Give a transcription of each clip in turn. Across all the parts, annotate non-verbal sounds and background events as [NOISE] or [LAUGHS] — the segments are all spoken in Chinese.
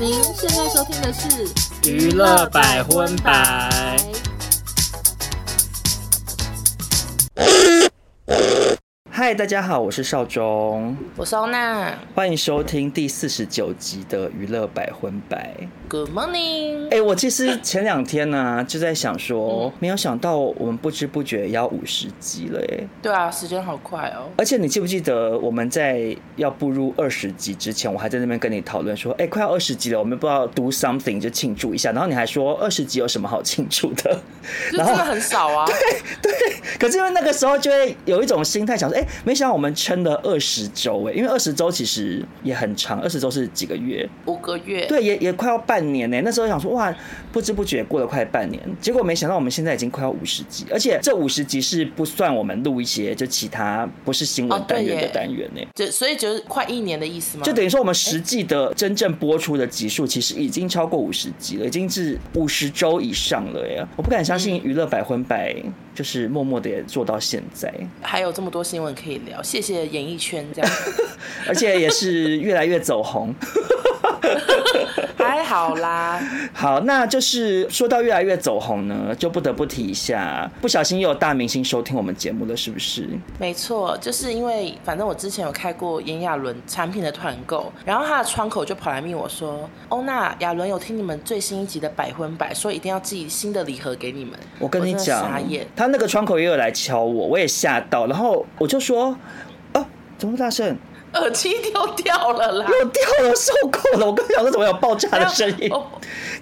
您现在收听的是娱乐百分百。嗨，大家好，我是少中，我是欧娜，欢迎收听第四十九集的娱乐百分百。Good morning。哎、欸，我其实前两天呢、啊、[LAUGHS] 就在想说、嗯，没有想到我们不知不觉要五十集了耶。对啊，时间好快哦。而且你记不记得我们在要步入二十集之前，我还在那边跟你讨论说，哎、欸，快要二十集了，我们不知道 do something 就庆祝一下。然后你还说二十集有什么好庆祝的？就真的很少啊。[LAUGHS] 对对。可是因为那个时候就会有一种心态，想说，哎、欸，没想到我们撑了二十周，哎，因为二十周其实也很长，二十周是几个月？五个月。对，也也快要半年呢。那时候想说，哇，不知不觉过了快半年，结果没想到我们现在已经快要五十集，而且这五十集是不算我们录一些就其他不是新闻单元的单元呢。就所以就是快一年的意思吗？就等于说我们实际的真正播出的集数其实已经超过五十集了，已经是五十周以上了呀！我不敢相信娱乐百分百就是默默的也做到现在，还有这么多新闻可以聊。谢谢演艺圈这样，[LAUGHS] 而且也是越来越走红。[LAUGHS] 还好啦，[LAUGHS] 好，那就是说到越来越走红呢，就不得不提一下，不小心又有大明星收听我们节目了，是不是？没错，就是因为反正我之前有开过炎亚纶产品的团购，然后他的窗口就跑来密我说，欧娜亚纶有听你们最新一集的百分百，说一定要寄新的礼盒给你们。我跟你讲，他那个窗口也有来敲我，我也吓到，然后我就说，啊，怎么那么大声？耳机掉掉了啦！又掉了，受够了！我刚想说怎么有爆炸的声音？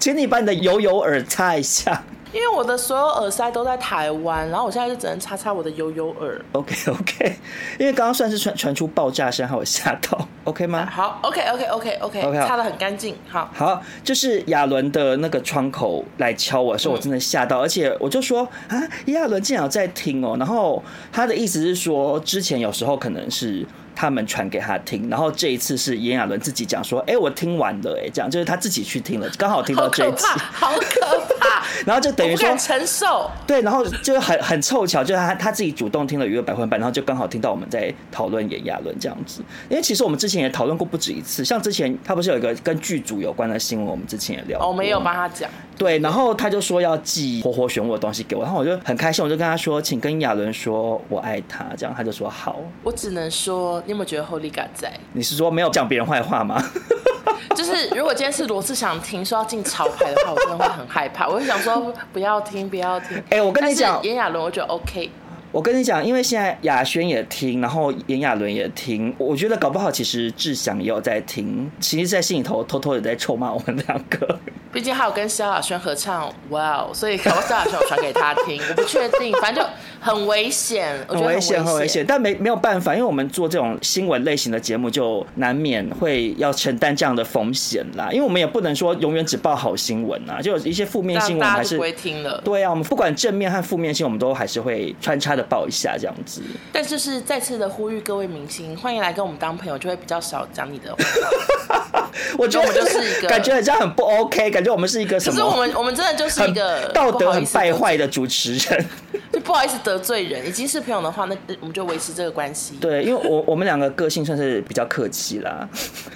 请你把你的油油耳擦一下。因为我的所有耳塞都在台湾，然后我现在就只能擦擦我的悠悠耳。OK OK，因为刚刚算是传传出爆炸声，还有吓到。OK 吗？好，OK OK OK OK OK，擦的很干净。好，好，就是亚伦的那个窗口来敲我的时候，我真的吓到，嗯，而且我就说啊，亚伦竟然有在听哦。然后他的意思是说，之前有时候可能是。他们传给他听，然后这一次是炎亚纶自己讲说：“哎、欸，我听完了，哎，这样就是他自己去听了，刚好听到这一集，好可怕，[LAUGHS] 然后就等于说承受，对，然后就很很凑巧，就是他他自己主动听了娱乐百分百，然后就刚好听到我们在讨论炎亚纶这样子。因为其实我们之前也讨论过不止一次，像之前他不是有一个跟剧组有关的新闻，我们之前也聊過，我没有帮他讲。对，然后他就说要寄活活选我的东西给我，然后我就很开心，我就跟他说，请跟亚纶说我爱他，这样他就说好。我只能说，你有没有觉得 Holy God 在？你是说没有讲别人坏话吗？[LAUGHS] 就是如果今天是罗志祥听说要进潮牌的话，我真的会很害怕，我就想说不要听，不要听。[LAUGHS] 哎，我跟你讲，炎亚纶我觉得 OK。我跟你讲，因为现在雅轩也听，然后炎亚纶也听，我觉得搞不好其实志祥也有在听，其实，在心里头偷偷的在臭骂我们两个。毕竟还有跟萧亚轩合唱，哇哦！所以搞不好萧亚轩有传给他听，我不确定，反正就很危险，很危险，很危险。但没没有办法，因为我们做这种新闻类型的节目，就难免会要承担这样的风险啦。因为我们也不能说永远只报好新闻啊，就有一些负面新闻还是不会听了。对啊，我们不管正面和负面性，我们都还是会穿插的报一下这样子。但就是再次的呼吁各位明星，欢迎来跟我们当朋友，就会比较少讲你的话。[LAUGHS] 我觉得我们就是一个感觉很这样很不 OK，感觉我们是一个什么？可是我们我们真的就是一个道德很败坏的主持人，[LAUGHS] 就不好意思得罪人。已经是朋友的话，那我们就维持这个关系。对，因为我我们两个个性算是比较客气啦。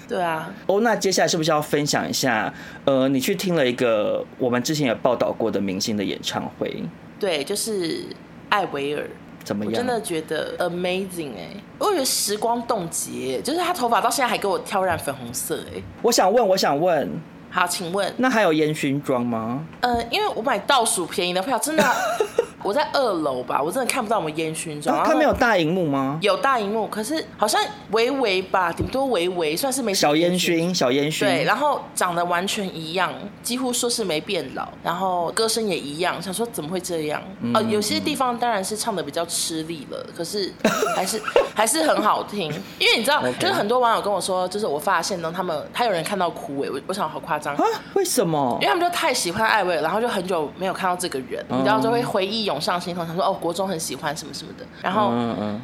对啊。哦，那接下来是不是要分享一下？呃，你去听了一个我们之前有报道过的明星的演唱会？对，就是艾维尔。怎么样？我真的觉得 amazing 哎、欸，我觉得时光冻结，就是他头发到现在还给我挑染粉红色哎、欸。我想问，我想问，好，请问，那还有烟熏妆吗？呃，因为我买倒数便宜的票，真的。[LAUGHS] 我在二楼吧，我真的看不到我们烟熏妆。他没有大荧幕吗？有大荧幕，可是好像微微吧，顶多微微，算是没小烟熏，小烟熏。对，然后长得完全一样，几乎说是没变老，然后歌声也一样，想说怎么会这样？嗯、呃，有些地方当然是唱的比较吃力了，可是 [LAUGHS] 还是还是很好听。因为你知道.就是很多网友跟我说，就是我发现呢，他们还有人看到哭哎，我我想好夸张啊？为什么？因为他们就太喜欢艾薇，然后就很久没有看到这个人，嗯、你知道就会回忆。涌上心头，想说哦，国中很喜欢什么什么的，然后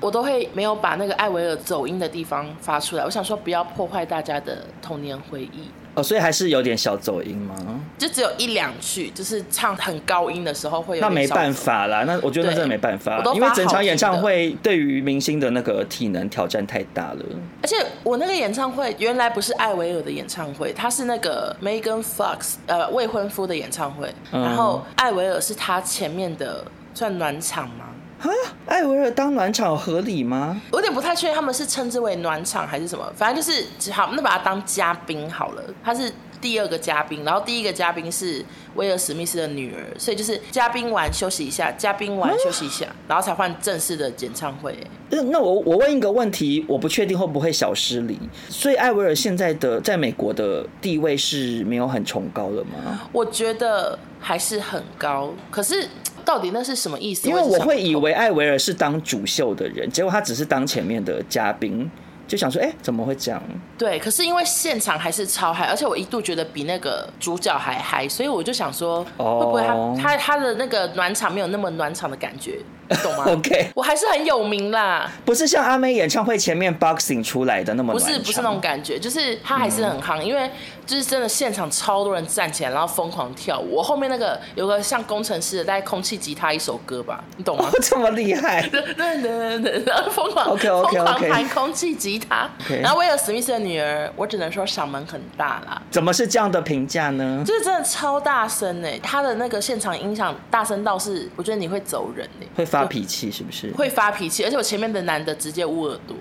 我都会没有把那个艾维尔走音的地方发出来。我想说，不要破坏大家的童年回忆。哦，所以还是有点小走音吗？就只有一两句，就是唱很高音的时候会有。那没办法啦，那我觉得那真的没办法，因为整场演唱会对于明星的那个体能挑战太大了。而且我那个演唱会原来不是艾薇尔的演唱会，他是那个 Megan Fox 呃未婚夫的演唱会，嗯、然后艾薇尔是他前面的算暖场吗？啊，艾薇儿当暖场合理吗？我有点不太确定他们是称之为暖场还是什么，反正就是只好那把他当嘉宾好了，他是。第二个嘉宾，然后第一个嘉宾是威尔史密斯的女儿，所以就是嘉宾完休息一下，嘉宾完休息一下，嗯、[LAUGHS] 然后才换正式的演唱会。那我我问一个问题，我不确定会不会小失礼，所以艾薇儿现在的在美国的地位是没有很崇高的吗？我觉得还是很高，可是到底那是什么意思？因为我会以为艾维尔是当主秀的人，结果他只是当前面的嘉宾。就想说，哎、欸，怎么会这样？对，可是因为现场还是超嗨，而且我一度觉得比那个主角还嗨，所以我就想说，会不会他、oh. 他他的那个暖场没有那么暖场的感觉，你懂吗？OK，我还是很有名啦，不是像阿妹演唱会前面 boxing 出来的那么，不是不是那种感觉，就是他还是很夯，嗯、因为就是真的现场超多人站起来，然后疯狂跳舞。我后面那个有个像工程师的带空气吉他一首歌吧，你懂吗？[LAUGHS] 这么厉害，对对对对，然后疯狂 OK OK OK，疯狂弹空气吉他然后威尔史密斯的女儿，我只能说嗓门很大啦。怎么是这样的评价呢？就是真的超大声哎，他的那个现场音响大声到是，我觉得你会走人哎，会发脾气是不是？会发脾气，而且我前面的男的直接捂耳朵，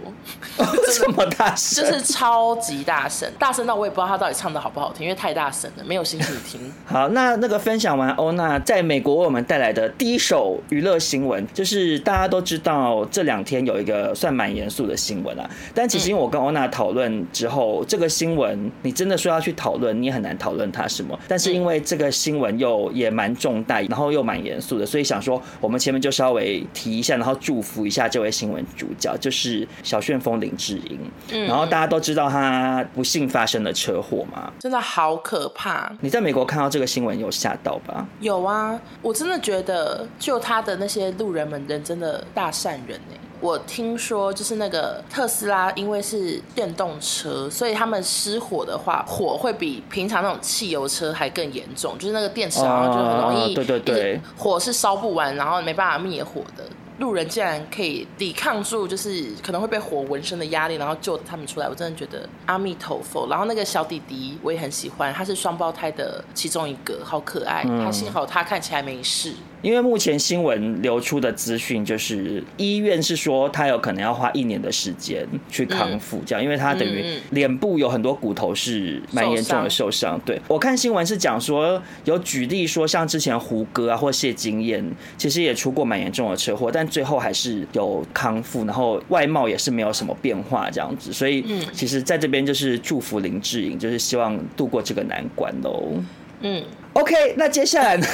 [LAUGHS] 这么大声，就是超级大声，大声到我也不知道他到底唱的好不好听，因为太大声了，没有心情听。[LAUGHS] 好，那那个分享完欧娜在美国为我们带来的第一首娱乐新闻，就是大家都知道这两天有一个算蛮严肃的新闻啊，但其实因为我跟欧娜讨论之后，这个新闻你真的说要去讨论，你也很难讨论它什么。但是因为这个新闻又也蛮重大，然后又蛮严肃的，所以想说我们前面就稍微提一下，然后祝福一下这位新闻主角，就是小旋风林志颖。嗯，然后大家都知道他不幸发生了车祸嘛，真的好可怕。你在美国看到这个新闻有吓到吧？有啊，我真的觉得就他的那些路人们人真的大善人哎。我听说，就是那个特斯拉，因为是电动车，所以他们失火的话，火会比平常那种汽油车还更严重。就是那个电池，好像就很容易，对对对，火是烧不完，然后没办法灭火的。路人竟然可以抵抗住，就是可能会被火纹身的压力，然后救他们出来。我真的觉得阿弥陀佛。然后那个小弟弟我也很喜欢，他是双胞胎的其中一个，好可爱。他幸好他看起来没事。因为目前新闻流出的资讯就是医院是说他有可能要花一年的时间去康复，这样，因为他等于脸部有很多骨头是蛮严重的受伤。对，我看新闻是讲说有举例说，像之前胡歌啊或谢金燕，其实也出过蛮严重的车祸，但最后还是有康复，然后外貌也是没有什么变化这样子。所以，其实在这边就是祝福林志颖，就是希望度过这个难关喽。嗯。OK，那接下来呢，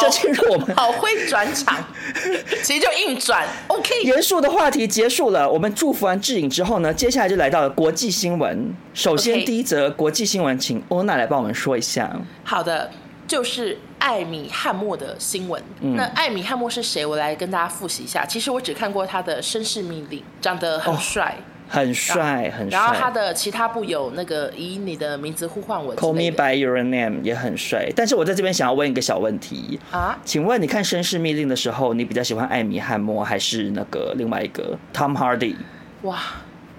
就进入我们好会转场，[LAUGHS] 其实就硬转。OK，严肃的话题结束了，我们祝福完智颖之后呢，接下来就来到了国际新闻。首先第一则国际新闻，请欧娜来帮我们说一下。好的，就是艾米汉默的新闻。嗯、那艾米汉默是谁？我来跟大家复习一下。其实我只看过他的《绅士命令》，长得很帅。哦很帅，很帅。然后他的其他部有那个以你的名字呼唤我，Call Me by Your Name 也很帅。但是我在这边想要问一个小问题啊，请问你看《绅士密令》的时候，你比较喜欢艾米汉默还是那个另外一个 Tom Hardy？哇，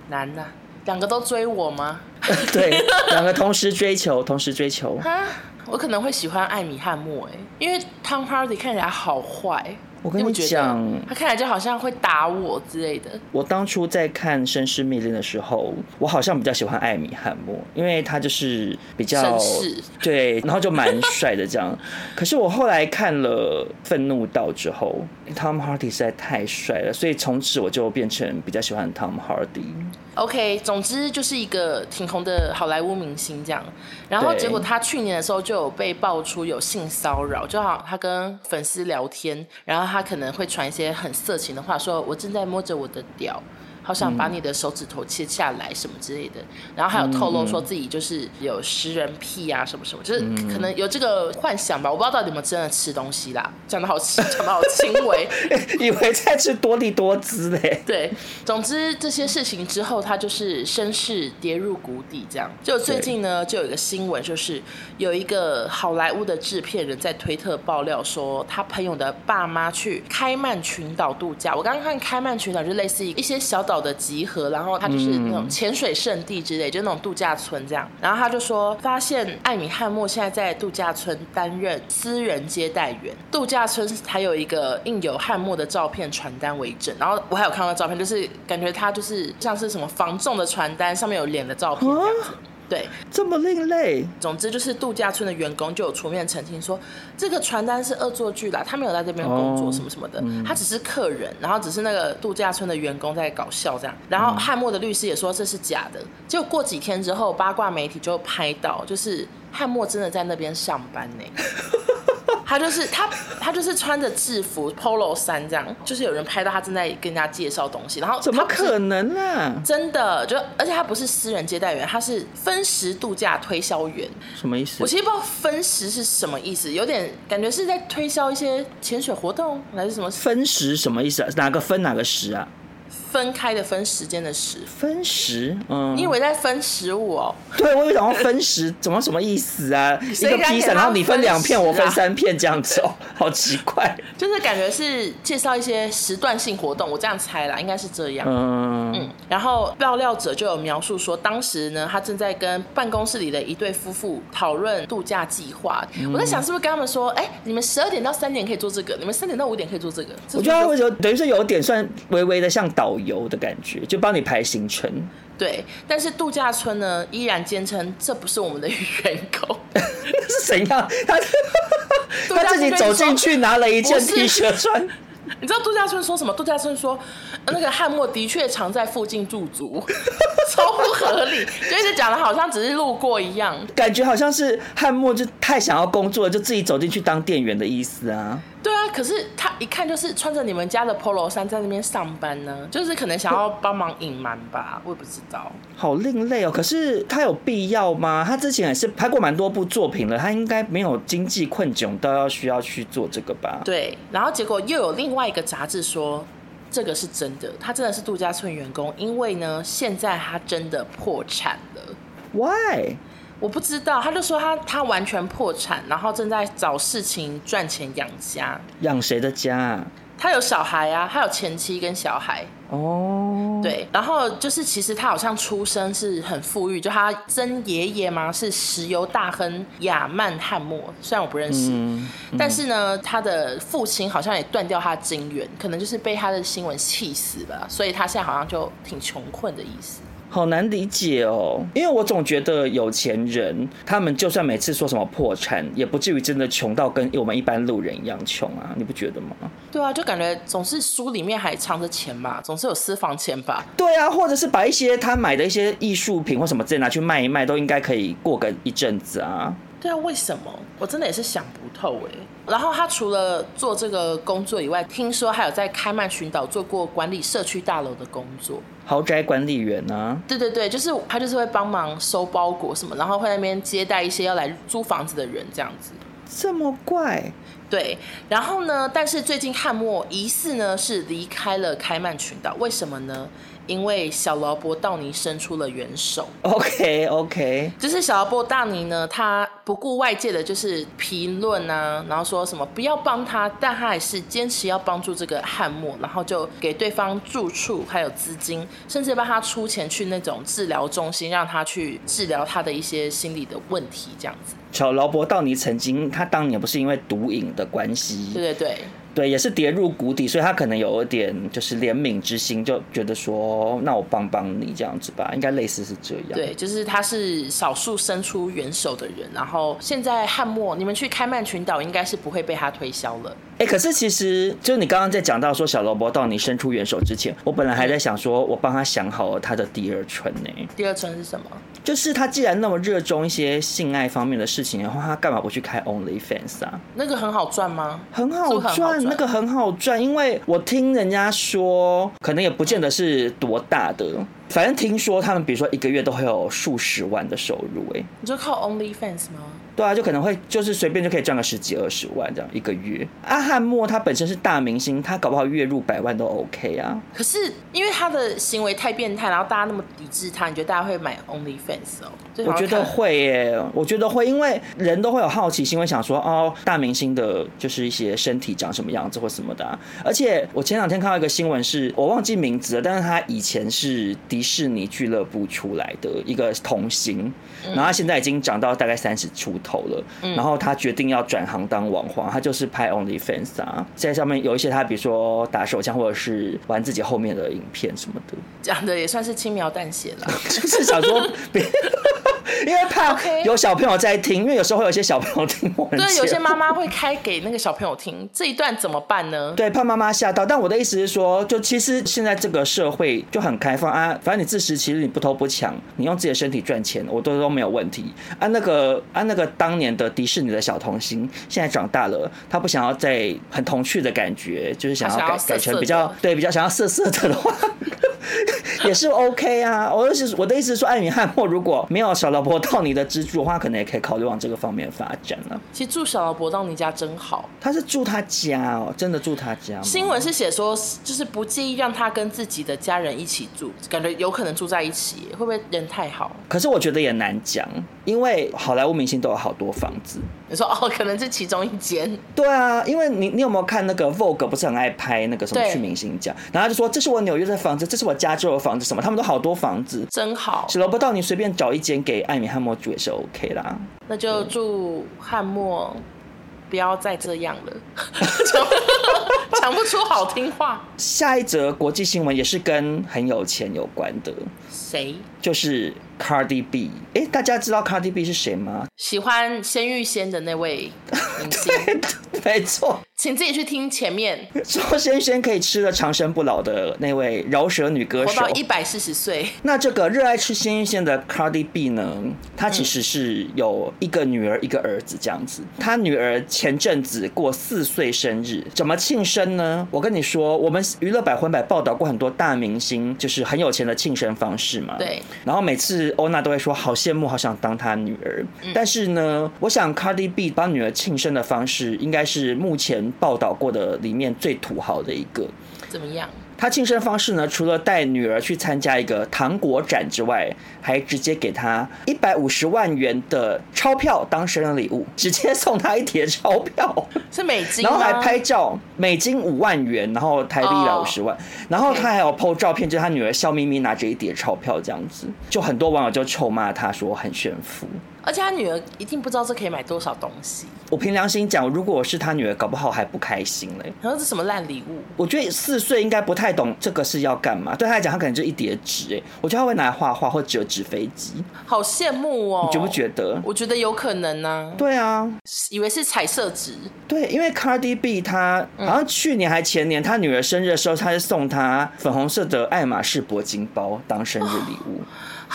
难呐，两个都追我吗？[LAUGHS] 对，[LAUGHS] 两个同时追求，同时追求。哈，我可能会喜欢艾米汉默哎，因为 Tom Hardy 看起来好坏。我跟你讲，他看起来就好像会打我之类的。我当初在看《绅士密令》的时候，我好像比较喜欢艾米汉默，因为他就是比较对，然后就蛮帅的这样。[LAUGHS] 可是我后来看了《愤怒道》之后，Tom Hardy 实在太帅了，所以从此我就变成比较喜欢 Tom Hardy。OK，总之就是一个挺红的好莱坞明星这样，然后结果他去年的时候就有被爆出有性骚扰，就好他跟粉丝聊天，然后他可能会传一些很色情的话，说我正在摸着我的屌，好想把你的手指头切下来什么之类的。然后还有透露说自己就是有食人癖啊什么什么，就是可能有这个幻想吧。我不知道到底有没有真的吃东西啦，讲的好 [LAUGHS] 讲的好轻微，[LAUGHS] 以为在吃多利多滋嘞。对，总之这些事情之后，他就是身世跌入谷底，这样。就最近呢，就有一个新闻，就是有一个好莱坞的制片人在推特爆料说，他朋友的爸妈去开曼群岛度假。我刚刚看开曼群岛就类似于一些小岛的集合，然后他就是那种潜水圣地之类，就那种度假村这样。然后他就说，发现艾米汉默现在在度假村担任私人接待员。度假村还有一个印有汉默的照片传单为证。然后我还有看到照片，就是感觉他就是像是什么防重的传单，上面有脸的照片这样子。对，这么另类。总之就是度假村的员工就有出面澄清说，这个传单是恶作剧啦，他没有在这边工作什么什么的，哦嗯、他只是客人，然后只是那个度假村的员工在搞笑这样。然后汉默的律师也说这是假的。结果过几天之后，八卦媒体就拍到，就是汉默真的在那边上班呢。[LAUGHS] 他就是他，他就是穿着制服 polo 衫这样，就是有人拍到他正在跟人家介绍东西，然后怎么可能啊？真的就，而且他不是私人接待员，他是分时度假推销员。什么意思？我其实不知道分时是什么意思，有点感觉是在推销一些潜水活动还是什么？分时什么意思啊？哪个分哪个时啊？分开的分时间的时分时，嗯，你以为在分食物哦？对，我以为想要分时，怎么什么意思啊？一个披萨，然后你分两片，啊、我分三片，这样子哦，[LAUGHS] 好奇怪。就是感觉是介绍一些时段性活动，我这样猜啦，应该是这样。嗯嗯。然后爆料者就有描述说，当时呢，他正在跟办公室里的一对夫妇讨论度假计划。嗯、我在想，是不是跟他们说，哎，你们十二点到三点可以做这个，你们三点到五点可以做这个？我觉得他会有，等于是有点算微微的像导游。的感觉，就帮你排行程。对，但是度假村呢，依然坚称这不是我们的员工，[LAUGHS] 是怎样？他 [LAUGHS] 他自己走进去拿了一件 T 恤穿。[LAUGHS] 你知道度假村说什么？度假村说，那个汉默的确常在附近驻足，超不合理，就一直讲的好像只是路过一样，感觉好像是汉默就太想要工作，就自己走进去当店员的意思啊。对啊，可是他一看就是穿着你们家的 Polo 衫在那边上班呢，就是可能想要帮忙隐瞒吧，我也不知道。好另类哦，可是他有必要吗？他之前也是拍过蛮多部作品了，他应该没有经济困窘到要需要去做这个吧？对，然后结果又有另外一个杂志说这个是真的，他真的是度假村员工，因为呢现在他真的破产了。Why？我不知道，他就说他他完全破产，然后正在找事情赚钱养家。养谁的家？他有小孩啊，他有前妻跟小孩。哦，对，然后就是其实他好像出生是很富裕，就他曾爷爷嘛是石油大亨亚曼汉默，虽然我不认识，嗯嗯、但是呢，他的父亲好像也断掉他的金援，可能就是被他的新闻气死了，所以他现在好像就挺穷困的意思。好难理解哦，因为我总觉得有钱人，他们就算每次说什么破产，也不至于真的穷到跟我们一般路人一样穷啊，你不觉得吗？对啊，就感觉总是书里面还藏着钱吧，总是有私房钱吧。对啊，或者是把一些他买的一些艺术品或什么之类拿去卖一卖，都应该可以过个一阵子啊。对啊，为什么？我真的也是想不透哎。然后他除了做这个工作以外，听说还有在开曼群岛做过管理社区大楼的工作，豪宅管理员啊。对对对，就是他就是会帮忙收包裹什么，然后会在那边接待一些要来租房子的人这样子。这么怪？对。然后呢？但是最近汉默疑似呢是离开了开曼群岛，为什么呢？因为小劳勃道尼伸出了援手。OK OK，就是小劳勃道尼呢，他不顾外界的就是评论啊，然后说什么不要帮他，但他还是坚持要帮助这个汉默，然后就给对方住处还有资金，甚至帮他出钱去那种治疗中心，让他去治疗他的一些心理的问题，这样子。小劳勃道尼曾经，他当年不是因为毒瘾的关系，对对对。对，也是跌入谷底，所以他可能有一点就是怜悯之心，就觉得说，那我帮帮你这样子吧，应该类似是这样。对，就是他是少数伸出援手的人，然后现在汉默，你们去开曼群岛应该是不会被他推销了。哎，可是其实就是你刚刚在讲到说小萝卜到你伸出援手之前，我本来还在想说，我帮他想好了他的第二春呢。第二春是什么？就是他既然那么热衷一些性爱方面的事情的话，他干嘛不去开 OnlyFans 啊？那个很好赚吗？很好赚那个很好赚，因为我听人家说，可能也不见得是多大的。反正听说他们，比如说一个月都会有数十万的收入，哎，你就靠 OnlyFans 吗？对啊，就可能会就是随便就可以赚个十几二十万这样一个月。阿汉默他本身是大明星，他搞不好月入百万都 OK 啊。可是因为他的行为太变态，然后大家那么抵制他，你觉得大家会买 OnlyFans 哦？我觉得会耶，我觉得会，因为人都会有好奇心，会想说哦，大明星的就是一些身体长什么样子或什么的啊。而且我前两天看到一个新闻，是我忘记名字了，但是他以前是迪士尼俱乐部出来的一个童星，然后他现在已经长到大概三十出头了，然后他决定要转行当网红，他就是拍 OnlyFans 啊，在上面有一些他比如说打手枪或者是玩自己后面的影片什么的，讲的也算是轻描淡写了，[LAUGHS] 就是想说别。[LAUGHS] 因为怕有小朋友在听，因为有时候会有些小朋友听我们。对，有些妈妈会开给那个小朋友听，[LAUGHS] 这一段怎么办呢？对，怕妈妈吓到。但我的意思是说，就其实现在这个社会就很开放啊，反正你自食其力，你不偷不抢，你用自己的身体赚钱，我都都没有问题。啊，那个啊，那个当年的迪士尼的小童星，现在长大了，他不想要再很童趣的感觉，就是想要改改成比较对比较想要色色的的话。[LAUGHS] 也是 OK 啊，我的意思，我的意思是说，艾米汉默如果没有小劳勃道尼的资助的话，可能也可以考虑往这个方面发展了。其实住小罗伯到你家真好，他是住他家哦，真的住他家。新闻是写说，就是不介意让他跟自己的家人一起住，感觉有可能住在一起，会不会人太好？可是我觉得也难讲，因为好莱坞明星都有好多房子。你说哦，可能是其中一间。对啊，因为你你有没有看那个 Vogue 不是很爱拍那个什么去明星家，然后他就说，这是我纽约的房子，这是我加州的房子，什么他们都好多房子，真好。小劳勃道尼随便找一间给艾米汉默住也是 OK 啦。那就祝汉默不要再这样了，[LAUGHS] [LAUGHS] 讲不出好听话。下一则国际新闻也是跟很有钱有关的，谁？就是 Cardi B，哎，大家知道 Cardi B 是谁吗？喜欢鲜芋仙的那位明星，[LAUGHS] 没错。请自己去听前面说仙仙可以吃得长生不老的那位饶舌女歌手，活到一百四十岁。那这个热爱吃鲜芋仙的 Cardi B 呢？她其实是有一个女儿一个儿子这样子。她女儿前阵子过四岁生日，怎么庆生呢？我跟你说，我们娱乐百分百报道过很多大明星，就是很有钱的庆生方式嘛。对。然后每次欧娜都会说好羡慕，好想当她女儿。但是呢，我想 Cardi B 帮女儿庆生的方式，应该是目前。报道过的里面最土豪的一个，怎么样？他庆生方式呢？除了带女儿去参加一个糖果展之外，还直接给他一百五十万元的钞票当生日礼物，直接送他一叠钞票，是美金，然后还拍照，美金五万元，然后台币一百五十万，然后他还有 po 照片，就是他女儿笑眯眯拿着一叠钞票这样子，就很多网友就臭骂他说很炫富。而且他女儿一定不知道这可以买多少东西。我凭良心讲，如果我是他女儿，搞不好还不开心嘞。然后这什么烂礼物？我觉得四岁应该不太懂这个是要干嘛。对他来讲，他可能就一叠纸哎。我觉得他会拿来画画或折纸飞机。好羡慕哦！你觉不觉得？我觉得有可能呢、啊。对啊，以为是彩色纸。对，因为 Cardi B 他好像去年还前年，他女儿生日的时候，他是送她粉红色的爱马仕铂金包当生日礼物。哦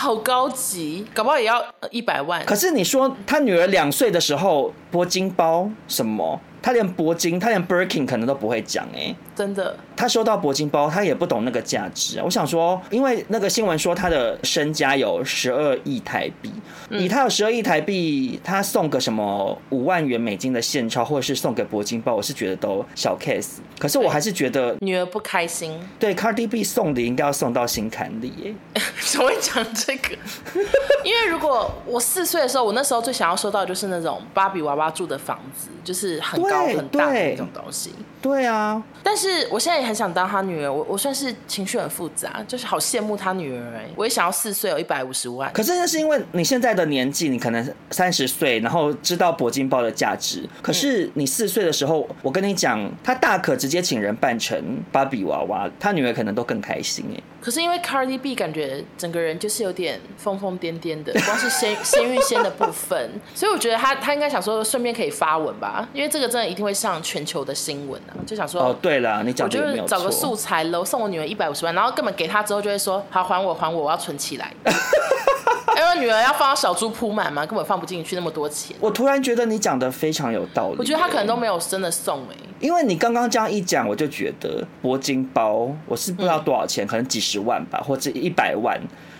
好高级，搞不好也要一百万。可是你说他女儿两岁的时候，铂金包什么？他连铂金，他连 Birkin 可能都不会讲哎、欸，真的。他收到铂金包，他也不懂那个价值啊。我想说，因为那个新闻说他的身家有十二亿台币，以他有十二亿台币，他送个什么五万元美金的现钞，或者是送给铂金包，我是觉得都小 case。可是我还是觉得女儿不开心。对，Cardi B 送的应该要送到心坎里耶。[LAUGHS] 怎么会讲这个？[LAUGHS] 因为如果我四岁的时候，我那时候最想要收到的就是那种芭比娃娃住的房子，就是很。高很大的那种东西，对啊。但是我现在也很想当他女儿，我我算是情绪很复杂，就是好羡慕他女儿哎，我也想要四岁有一百五十万。可是那是因为你现在的年纪，你可能三十岁，然后知道铂金包的价值。可是你四岁的时候，我跟你讲，他大可直接请人扮成芭比娃娃，他女儿可能都更开心哎。可是因为 Cardi B 感觉整个人就是有点疯疯癫癫的，光是鲜鲜芋仙的部分，所以我觉得他他应该想说顺便可以发文吧，因为这个真的一定会上全球的新闻啊，就想说哦，对了，你讲我就找个素材喽，送我女儿一百五十万，然后根本给她之后就会说好还我还我，我要存起来，[LAUGHS] 因为女儿要放到小猪铺满嘛，根本放不进去那么多钱。我突然觉得你讲的非常有道理，我觉得他可能都没有真的送哎、欸。因为你刚刚这样一讲，我就觉得铂金包我是不知道多少钱，嗯、可能几十万吧，或者一百万。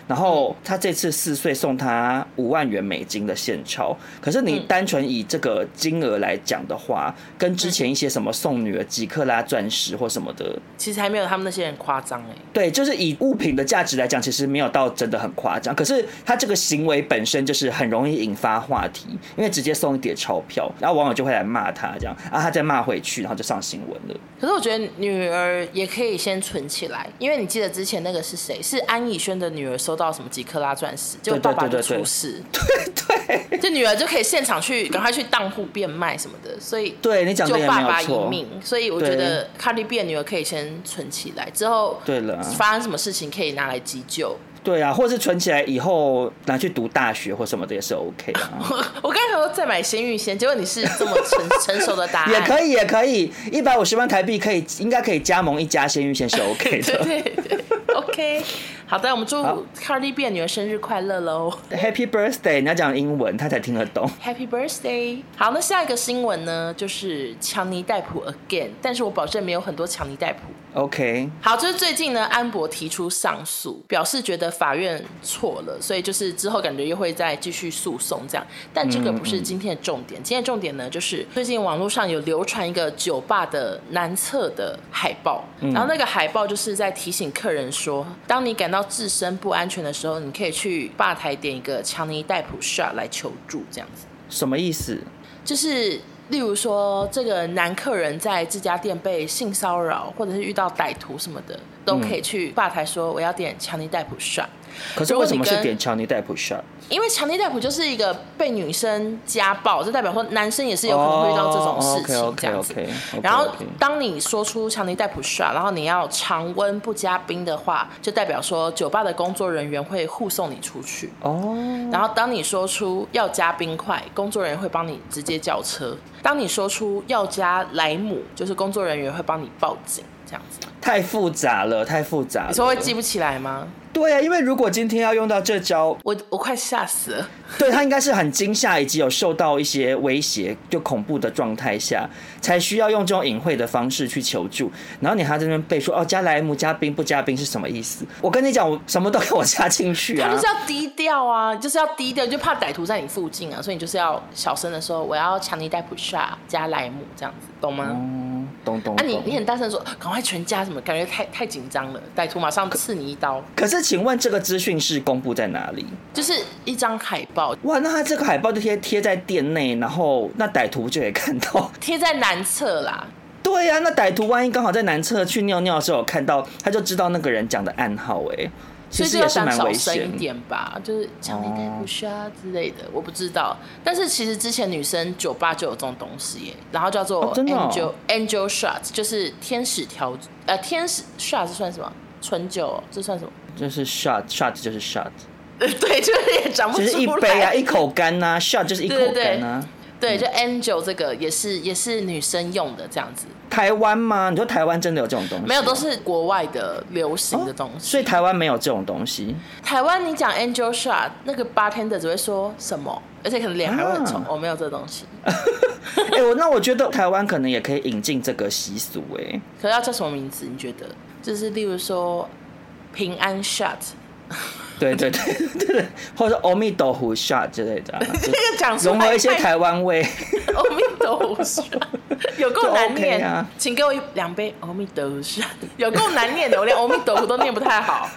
然后他这次四岁送他五万元美金的现钞，可是你单纯以这个金额来讲的话，跟之前一些什么送女儿几克拉钻石或什么的，其实还没有他们那些人夸张哎。对，就是以物品的价值来讲，其实没有到真的很夸张。可是他这个行为本身就是很容易引发话题，因为直接送一叠钞票，然后网友就会来骂他这样，啊，他再骂回去，然后就上新闻了。可是我觉得女儿也可以先存起来，因为你记得之前那个是谁？是安以轩的女儿收。到什么几克拉钻石，就爸爸就出事，[LAUGHS] 对对，就女儿就可以现场去赶快去当铺变卖什么的，所以对你讲的也没有错，就爸爸一命，所以我觉得卡莉 B 的女儿可以先存起来，之后对了，发生什么事情可以拿来急救，对啊，或者是存起来以后拿去读大学或什么的也是 OK 啊。[LAUGHS] 我刚才说再买鲜芋仙，结果你是这么成成熟的答案，也可以也可以，一百五十万台币可以应该可以加盟一家鲜芋仙是 OK 的，[LAUGHS] 对对对，OK。好的，我们祝 Cardi B 女儿生日快乐喽！Happy birthday！你要讲英文，她才听得懂。Happy birthday！好，那下一个新闻呢，就是强尼戴普 again，但是我保证没有很多强尼戴普。OK，好，就是最近呢，安博提出上诉，表示觉得法院错了，所以就是之后感觉又会再继续诉讼这样。但这个不是今天的重点，嗯嗯、今天的重点呢，就是最近网络上有流传一个酒吧的男厕的海报，嗯、然后那个海报就是在提醒客人说，当你感到自身不安全的时候，你可以去吧台点一个强尼戴普 shot 来求助，这样子。什么意思？就是。例如说，这个男客人在这家店被性骚扰，或者是遇到歹徒什么的，都可以去吧台说我要点强尼戴普 shot。可是为什么是点强尼戴普 shot？因为强尼戴普就是一个被女生家暴，就代表说男生也是有可能会遇到这种事情这样子。然后当你说出强尼戴普 shot，然后你要常温不加冰的话，就代表说酒吧的工作人员会护送你出去。哦。然后当你说出要加冰块，工作人员会帮你直接叫车。当你说出要加莱姆，就是工作人员会帮你报警，这样子。太复杂了，太复杂了。你说会记不起来吗？对啊，因为如果今天要用到这招，我我快吓死了。对，他应该是很惊吓，以及有受到一些威胁，就恐怖的状态下，才需要用这种隐晦的方式去求助。然后你还在那边背说哦，加莱姆加冰不加冰是什么意思？我跟你讲，我什么都给我加进去啊。他就是要低调啊，就是要低调，就怕歹徒在你附近啊，所以你就是要小声的说我要强尼戴普 shot 加莱姆这样子，懂吗？嗯，啊、你你很大声说，赶快全家什么？感觉太太紧张了，歹徒马上刺你一刀。可是，请问这个资讯是公布在哪里？就是一张海报。哇，那他这个海报就贴贴在店内，然后那歹徒就可以看到。[LAUGHS] 贴在南侧啦。对呀、啊，那歹徒万一刚好在南侧去尿尿的时候看到，他就知道那个人讲的暗号哎。其实也是蛮危险，小声一点吧，就是强尼戴普 shot 之类的，我不知道。但是其实之前女生酒吧就有这种东西耶，然后叫做 Angel、哦哦、Angel Shot，就是天使调呃天使 shot 是算什么？纯酒这算什么？就是 shot shot 就是 shot，[LAUGHS] 对，就是也讲不出来。就是一杯啊，一口干呐、啊、，shot 就是一口干呐、对，就 Angel 这个也是也是女生用的这样子。台湾吗？你说台湾真的有这种东西？没有，都是国外的流行的东西。哦、所以台湾没有这种东西。台湾你讲 Angel Shot，那个 bartender 只会说什么，而且可能脸还会很丑。我、啊哦、没有这个东西。[LAUGHS] 哎、欸，我那我觉得台湾可能也可以引进这个习俗哎。可是要叫什么名字？你觉得？就是例如说平安 Shot。对对对对 [LAUGHS] 对，或者是阿弥陀佛 shot 之类的，啊，[LAUGHS] 这个讲融合一些台湾味。[LAUGHS] 阿弥陀佛 shot 有够难念，啊，请给我两杯阿弥陀佛 shot 有够难念的，我连阿弥陀佛都念不太好。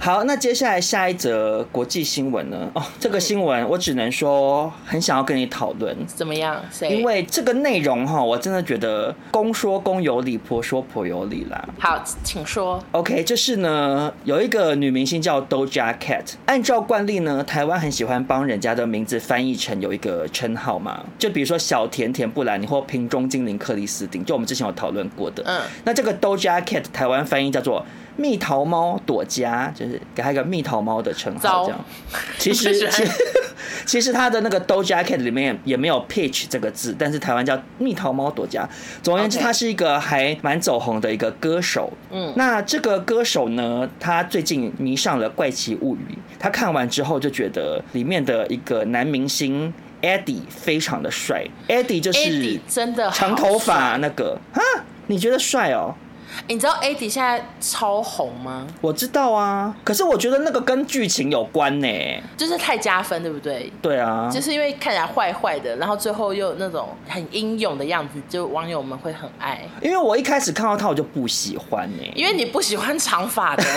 好，那接下来下一则国际新闻呢？哦，这个新闻 [LAUGHS] 我只能说很想要跟你讨论，怎么样？因为这个内容哈，我真的觉得公说公有理，婆说婆有理啦。好，请说。OK，就是呢，有一个女明星叫 Doja Cat，按照惯例呢，台湾很喜欢帮人家的名字翻译成有一个称号嘛，就比如说小甜甜布兰妮或瓶中精灵克里斯汀，就我们之前有讨论过的。嗯，那这个 Doja Cat 台湾翻译叫做。蜜桃猫朵家，就是给他一个蜜桃猫的称号，这样。其实 [LAUGHS] [LAUGHS] 其实其实他的那个 Doja Cat 里面也没有 peach 这个字，但是台湾叫蜜桃猫朵家。总而言之，他是一个还蛮走红的一个歌手。嗯，那这个歌手呢，他最近迷上了《怪奇物语》，他看完之后就觉得里面的一个男明星。Eddie 非常的帅，Eddie 就是真的长头发那个啊，你觉得帅哦？你知道 Eddie 现在超红吗？我知道啊，可是我觉得那个跟剧情有关呢，就是太加分，对不对？对啊，就是因为看起来坏坏的，然后最后又有那种很英勇的样子，就网友们会很爱。因为我一开始看到他，我就不喜欢呢，因为你不喜欢长发的。[LAUGHS]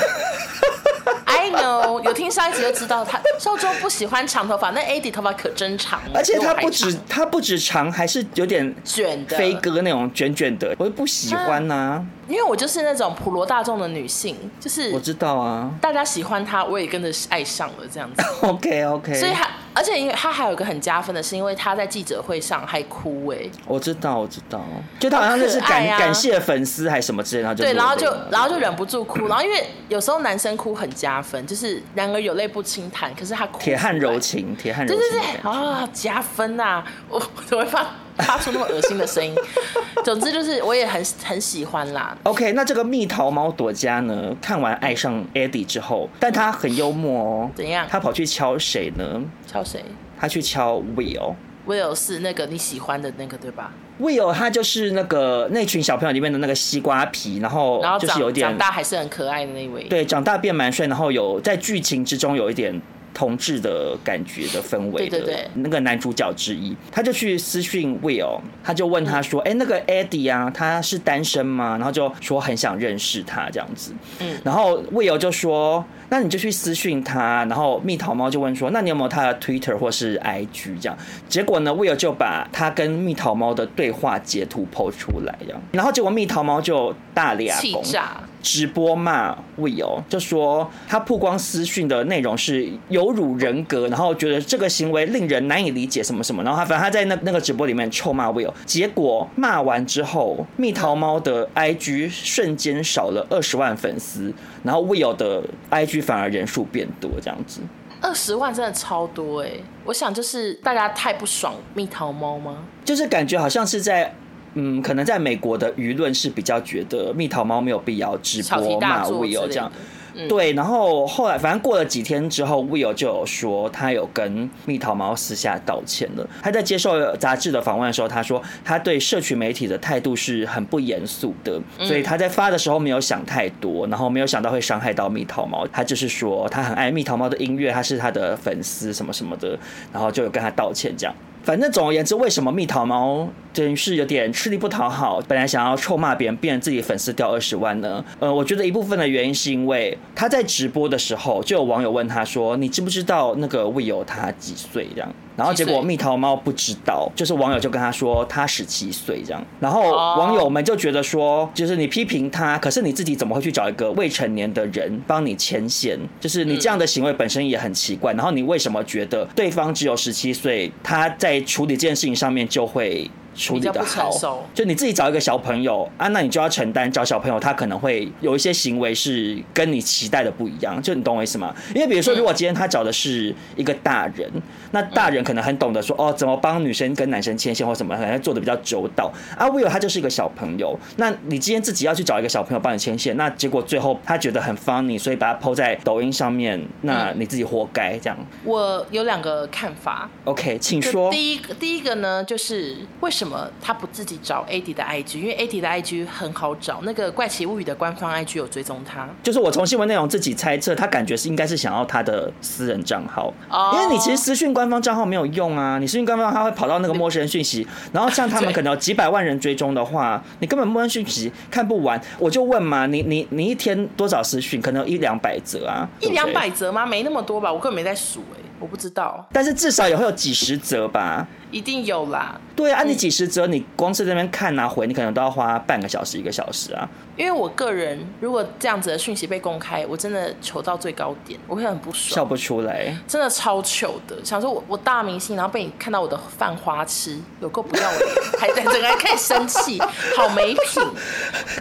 I know，有听上一集就知道他少中不喜欢长头发，那 Eddie 头发可真长，而且他不止他不止长，还是有点卷的飞哥那种卷卷的，我就不喜欢呐、啊。因为我就是那种普罗大众的女性，就是我知道啊，大家喜欢她，我也跟着爱上了这样子。[LAUGHS] OK OK，所以她，而且因为她还有一个很加分的是，因为她在记者会上还哭哎。我知道，我知道，就她好像就是感、啊、感谢粉丝还是什么之类的，然后就对，然后就然后就忍不住哭，然后因为有时候男生哭很加分，就是然而有泪不轻弹，可是他哭铁汉柔情，铁汉柔情，对对对，啊、哦，加分呐、啊，我 [LAUGHS] 怎么会发？发出那么恶心的声音，[LAUGHS] 总之就是我也很很喜欢啦。OK，那这个蜜桃猫朵家呢，看完爱上 Eddie 之后，但他很幽默哦。怎样？他跑去敲谁呢？敲谁？他去敲 Will。Will 是那个你喜欢的那个对吧？Will 他就是那个那群小朋友里面的那个西瓜皮，然后就是有点长大还是很可爱的那位。对，长大变蛮帅，然后有在剧情之中有一点。同志的感觉的氛围的那个男主角之一，他就去私讯 Will，他就问他说：“哎，那个 Eddie 啊，他是单身吗？”然后就说很想认识他这样子。嗯，然后 Will 就说：“那你就去私讯他。”然后蜜桃猫就问说：“那你有没有他的 Twitter 或是 IG 这样？”结果呢，Will 就把他跟蜜桃猫的对话截图 po 出来，这样。然后结果蜜桃猫就大脸气炸。直播骂 Will，就说他曝光私讯的内容是有辱人格，然后觉得这个行为令人难以理解什么什么，然后他反正他在那那个直播里面臭骂 Will，结果骂完之后，蜜桃猫的 IG 瞬间少了二十万粉丝，然后 Will 的 IG 反而人数变多，这样子。二十万真的超多哎、欸，我想就是大家太不爽蜜桃猫吗？就是感觉好像是在。嗯，可能在美国的舆论是比较觉得蜜桃猫没有必要直播骂 Will 这样，嗯、对。然后后来反正过了几天之后，Will 就有说他有跟蜜桃猫私下道歉了。他在接受杂志的访问的时候，他说他对社群媒体的态度是很不严肃的，所以他在发的时候没有想太多，然后没有想到会伤害到蜜桃猫。他就是说他很爱蜜桃猫的音乐，他是他的粉丝什么什么的，然后就有跟他道歉这样。反正总而言之，为什么蜜桃猫真是有点吃力不讨好？本来想要臭骂别人，变成自己粉丝掉二十万呢？呃，我觉得一部分的原因是因为他在直播的时候，就有网友问他说：“你知不知道那个魏由他几岁？”这样。然后结果蜜桃猫不知道，就是网友就跟他说他十七岁这样，然后网友们就觉得说，就是你批评他，可是你自己怎么会去找一个未成年的人帮你牵线？就是你这样的行为本身也很奇怪。然后你为什么觉得对方只有十七岁，他在处理这件事情上面就会？处理的好，就你自己找一个小朋友啊，那你就要承担找小朋友，他可能会有一些行为是跟你期待的不一样，就你懂我意思吗？因为比如说，如果今天他找的是一个大人，那大人可能很懂得说哦，怎么帮女生跟男生牵线或什么，可能做的比较周到啊。Will 他就是一个小朋友，那你今天自己要去找一个小朋友帮你牵线，那结果最后他觉得很 funny，所以把它 po 在抖音上面，那你自己活该这样。我有两个看法，OK，请说。第一个，第一个呢，就是为什么。什么？他不自己找 Eddie 的 IG，因为 Eddie 的 IG 很好找。那个怪奇物语的官方 IG 有追踪他。就是我从新闻内容自己猜测，他感觉是应该是想要他的私人账号。哦。因为你其实私讯官方账号没有用啊，你私讯官方他会跑到那个陌生人讯息，然后像他们可能有几百万人追踪的话，你根本陌生讯息看不完。我就问嘛，你你你一天多少私讯？可能有一两百则啊？一两百则吗？没那么多吧，我根本没在数哎。我不知道，但是至少也会有几十则吧，一定有啦。对啊，你几十折，你光是在那边看啊回，你可能都要花半个小时一个小时啊。因为我个人，如果这样子的讯息被公开，我真的糗到最高点，我会很不爽，笑不出来，真的超糗的。想说我我大明星，然后被你看到我的犯花痴，有够不要脸，还在整个还可以生气，[LAUGHS] 好没品。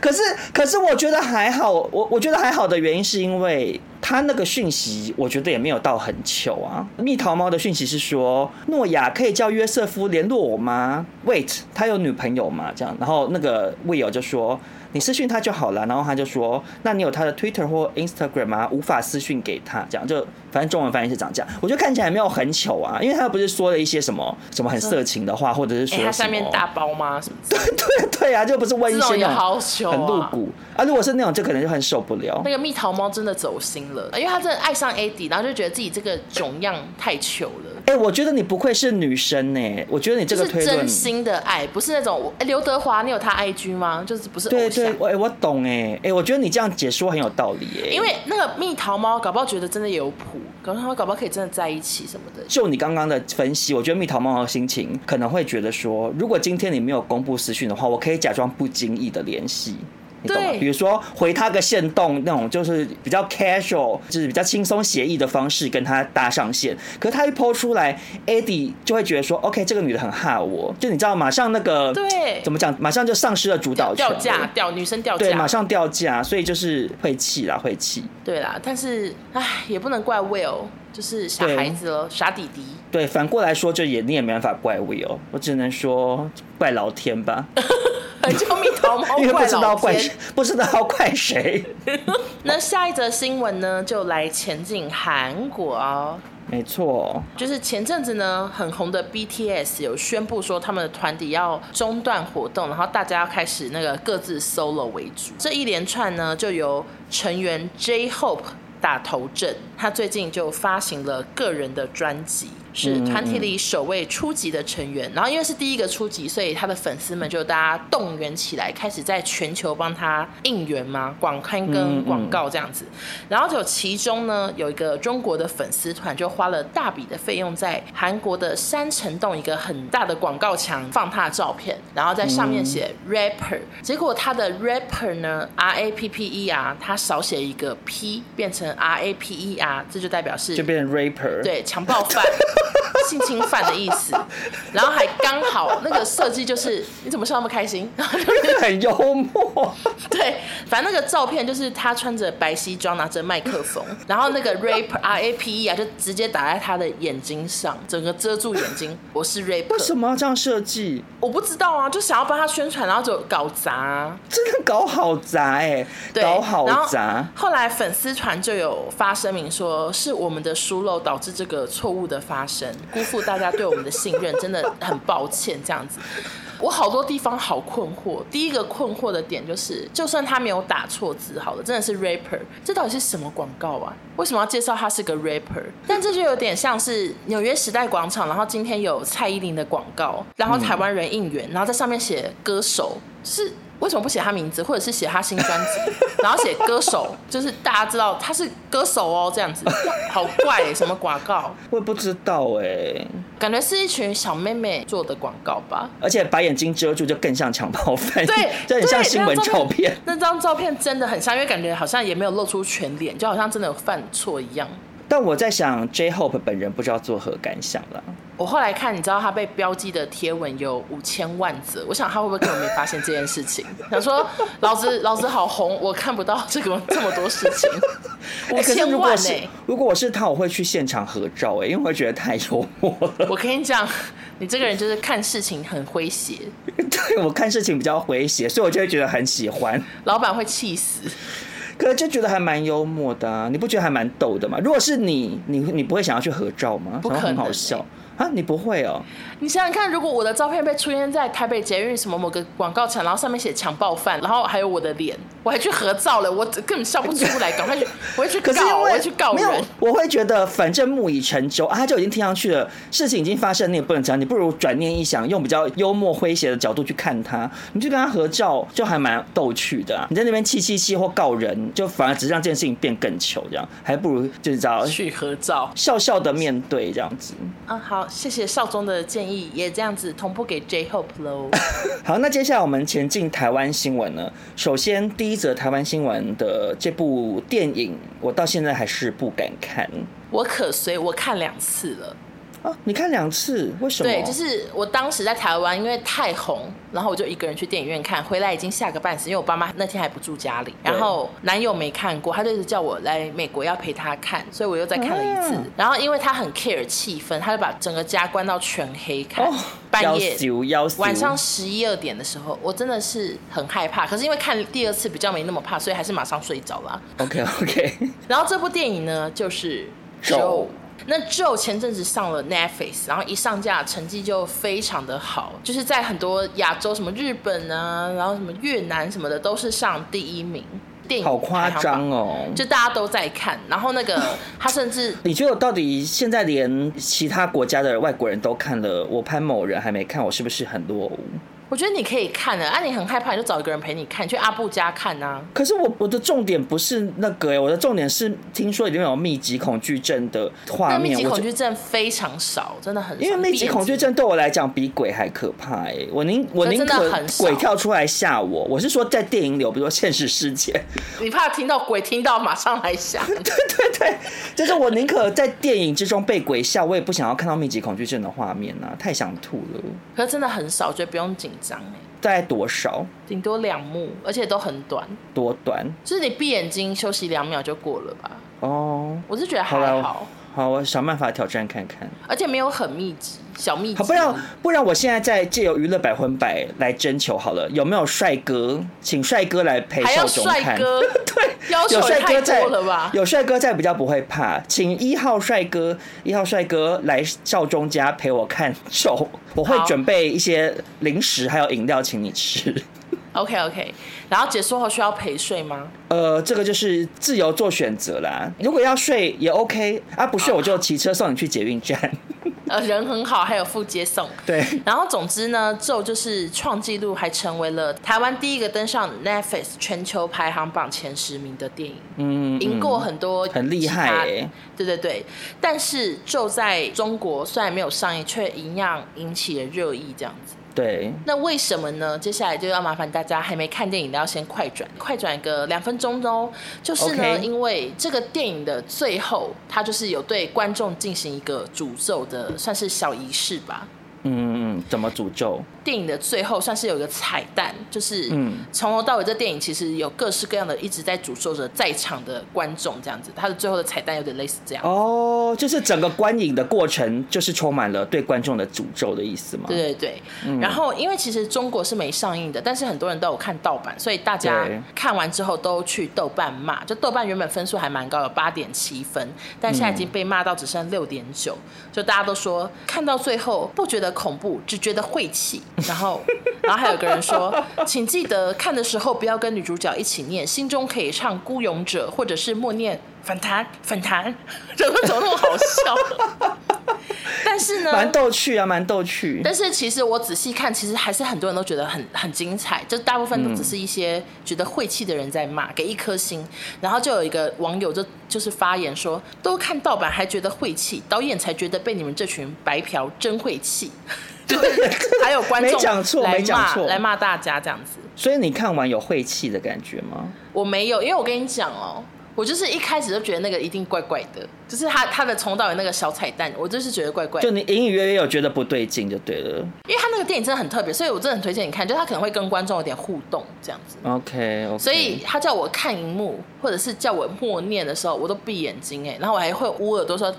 可是可是我觉得还好，我我觉得还好的原因是因为。他那个讯息，我觉得也没有到很糗啊。蜜桃猫的讯息是说，诺亚可以叫约瑟夫联络我吗？Wait，他有女朋友吗？这样，然后那个 Will 就说。你私讯他就好了。然后他就说，那你有他的 Twitter 或 Instagram 吗？无法私讯给他，这样就反正中文翻译是长这样。我觉得看起来没有很糗啊，因为他不是说了一些什么什么很色情的话，或者是说、欸、他下面大包吗？什么？[LAUGHS] 对对对啊，就不是温馨的好糗、啊、很露骨啊。如果是那种，就可能就很受不了。那个蜜桃猫真的走心了，因为他真的爱上 AD，然后就觉得自己这个囧样太糗了。哎、欸，我觉得你不愧是女生呢、欸。我觉得你这个推论、就是、真心的爱，不是那种。哎、欸，刘德华，你有他 IG 吗？就是不是偶像？我、欸、我懂哎。哎、欸，我觉得你这样解说很有道理哎。因为那个蜜桃猫，搞不好觉得真的有谱，搞不好搞不好可以真的在一起什么的。就你刚刚的分析，我觉得蜜桃猫的心情可能会觉得说，如果今天你没有公布私讯的话，我可以假装不经意的联系。你懂吗？比如说回他个线动那种，就是比较 casual，就是比较轻松写意的方式跟他搭上线。可是他一 po 出来，Eddie 就会觉得说，OK，这个女的很哈我，就你知道，马上那个对，怎么讲，马上就丧失了主导权，掉价，掉女生掉价，对，马上掉价，所以就是会气啦，会气。对啦，但是唉，也不能怪 Will，就是傻孩子了，傻弟弟。对，反过来说，就也你也没办法怪 Will，我只能说怪老天吧。就蜜桃猫怪老天，[LAUGHS] 因为不知道怪谁，不知道要怪谁。[LAUGHS] 那下一则新闻呢，就来前进韩国哦。没错，就是前阵子呢，很红的 BTS 有宣布说他们的团体要中断活动，然后大家要开始那个各自 solo 为主。这一连串呢，就由成员 J-Hope 打头阵，他最近就发行了个人的专辑。是团体里首位初级的成员，然后因为是第一个初级，所以他的粉丝们就大家动员起来，开始在全球帮他应援嘛，广刊跟广告这样子。然后就其中呢，有一个中国的粉丝团就花了大笔的费用，在韩国的山城洞一个很大的广告墙放他的照片，然后在上面写 rapper。结果他的 rapper 呢，R A P P E R，他少写一个 P，变成 R A P E R，这就代表是就变成 rapper，对，强暴犯。性侵犯的意思，[LAUGHS] 然后还刚好那个设计就是，你怎么笑那么开心？然后就是很幽默。[LAUGHS] 对，反正那个照片就是他穿着白西装，拿着麦克风，[LAUGHS] 然后那个 rape R A P E 啊，就直接打在他的眼睛上，整个遮住眼睛。我是 rape。为什么要这样设计？我不知道啊，就想要帮他宣传，然后就搞砸，真的搞好砸哎，搞好砸。后来粉丝团就有发声明说，是我们的疏漏导致这个错误的发生。辜负大家对我们的信任，真的很抱歉。这样子，[LAUGHS] 我好多地方好困惑。第一个困惑的点就是，就算他没有打错字，好了，真的是 rapper，这到底是什么广告啊？为什么要介绍他是个 rapper？但这就有点像是纽约时代广场，然后今天有蔡依林的广告，然后台湾人应援，然后在上面写歌手，是。为什么不写他名字，或者是写他新专辑，[LAUGHS] 然后写歌手，就是大家知道他是歌手哦，这样子，好怪哎，什么广告？我也不知道哎，感觉是一群小妹妹做的广告吧。而且把眼睛遮住，就更像强暴犯，对，[LAUGHS] 就很像新闻照片。那张照片真的很像，因为感觉好像也没有露出全脸，就好像真的有犯错一样。但我在想，J-Hope 本人不知道作何感想了。我后来看，你知道他被标记的贴文有五千万则，我想他会不会根本没发现这件事情？[LAUGHS] 想说老子老子好红，我看不到这个这么多事情。[LAUGHS] 五千万呢、欸？如果我是他，我会去现场合照哎，因为我会觉得太幽默了。[LAUGHS] 我跟你讲，你这个人就是看事情很诙谐。对，我看事情比较诙谐，所以我就会觉得很喜欢。老板会气死。可是就觉得还蛮幽默的啊，你不觉得还蛮逗的吗？如果是你，你你不会想要去合照吗？不可能，很好笑。啊，你不会哦？你想想看，如果我的照片被出现在台北捷运什么某个广告墙，然后上面写强暴犯，然后还有我的脸，我还去合照了，我根本笑不出来，赶快去，我会去 [LAUGHS] 告，我会去告人。我会觉得反正木已成舟啊，他就已经听上去了，事情已经发生，你也不能讲，你不如转念一想，用比较幽默诙谐的角度去看他，你去跟他合照，就还蛮逗趣的啊。你在那边气气气或告人，就反而只是让这件事情变更糗，这样还不如就是找去合照，笑笑的面对这样子。嗯，好。谢谢少宗的建议，也这样子同步给 J-Hope 喽。[LAUGHS] 好，那接下来我们前进台湾新闻呢。首先，第一则台湾新闻的这部电影，我到现在还是不敢看。我可随我看两次了。哦，你看两次，为什么？对，就是我当时在台湾，因为太红，然后我就一个人去电影院看，回来已经吓个半死，因为我爸妈那天还不住家里，然后男友没看过，他就一直叫我来美国要陪他看，所以我又再看了一次。啊、然后因为他很 care 气氛，他就把整个家关到全黑看，哦、半夜晚上十一二点的时候，我真的是很害怕。可是因为看第二次比较没那么怕，所以还是马上睡着了。OK OK。然后这部电影呢，就是《Joe》。那 Joe 前阵子上了 Netflix，然后一上架成绩就非常的好，就是在很多亚洲什么日本啊，然后什么越南什么的都是上第一名。电影好夸张哦！就大家都在看，然后那个 [LAUGHS] 他甚至你觉得到底现在连其他国家的外国人都看了，我潘某人还没看，我是不是很落伍？我觉得你可以看的，啊，你很害怕，你就找一个人陪你看，去阿布家看呐、啊。可是我我的重点不是那个哎，我的重点是听说已经有密集恐惧症的画面。密集恐惧症非常少，真的很少。因为密集恐惧症对我来讲比鬼还可怕哎，我宁我宁可鬼跳出来吓我。我是说在电影里，比如说现实世界，你怕听到鬼听到马上来吓？[LAUGHS] 对对对，就是我宁可在电影之中被鬼吓，我也不想要看到密集恐惧症的画面啊，太想吐了。可是真的很少，我觉得不用紧张哎。大概多少？顶多两幕，而且都很短。多短？就是你闭眼睛休息两秒就过了吧？哦，我是觉得还好。好，我想办法挑战看看。而且没有很密集，小密集。好，不然不然，我现在在借由娱乐百分百来征求好了，有没有帅哥？请帅哥来陪少中看。还要帅哥？[LAUGHS] 对，要求有帅哥在了吧？有帅哥在比较不会怕，请一号帅哥，一号帅哥来少中家陪我看秀，我会准备一些零食还有饮料请你吃。OK OK，然后结束后需要陪睡吗？呃，这个就是自由做选择啦。如果要睡也 OK，啊不睡我就骑车送你去捷运站。[LAUGHS] 呃，人很好，还有副接送。对。然后总之呢，咒就是创纪录，还成为了台湾第一个登上 Netflix 全球排行榜前十名的电影。嗯，赢过很多，很厉害哎。对对对，但是咒在中国虽然没有上映，却一样引起了热议，这样子。对，那为什么呢？接下来就要麻烦大家还没看电影的要先快转，快转个两分钟哦。就是呢.因为这个电影的最后，它就是有对观众进行一个诅咒的，算是小仪式吧。嗯嗯，怎么诅咒？电影的最后算是有一个彩蛋，就是从头到尾这电影其实有各式各样的一直在诅咒着在场的观众，这样子。它的最后的彩蛋有点类似这样。哦，就是整个观影的过程就是充满了对观众的诅咒的意思吗？对对对。嗯、然后因为其实中国是没上映的，但是很多人都有看盗版，所以大家看完之后都去豆瓣骂。就豆瓣原本分数还蛮高的，八点七分，但现在已经被骂到只剩六点九。就大家都说看到最后不觉得恐怖，只觉得晦气。然后，然后还有个人说，请记得看的时候不要跟女主角一起念，心中可以唱《孤勇者》或者是默念“反弹反弹 [LAUGHS] ”，怎么怎么那么好笑？[LAUGHS] 但是呢，蛮逗趣啊，蛮逗趣。但是其实我仔细看，其实还是很多人都觉得很很精彩，就大部分都只是一些觉得晦气的人在骂，给一颗星。然后就有一个网友就就是发言说，都看盗版还觉得晦气，导演才觉得被你们这群白嫖真晦气。对，还有观众没讲错，没讲错，来骂大家这样子。所以你看完有晦气的感觉吗？我没有，因为我跟你讲哦，我就是一开始就觉得那个一定怪怪的，就是他他的从头到尾那个小彩蛋，我就是觉得怪怪的。就你隐隐约约有觉得不对劲就对了。因为他那个电影真的很特别，所以我真的很推荐你看，就他可能会跟观众有点互动这样子。OK OK。所以他叫我看荧幕，或者是叫我默念的时候，我都闭眼睛哎，然后我还会捂耳朵说。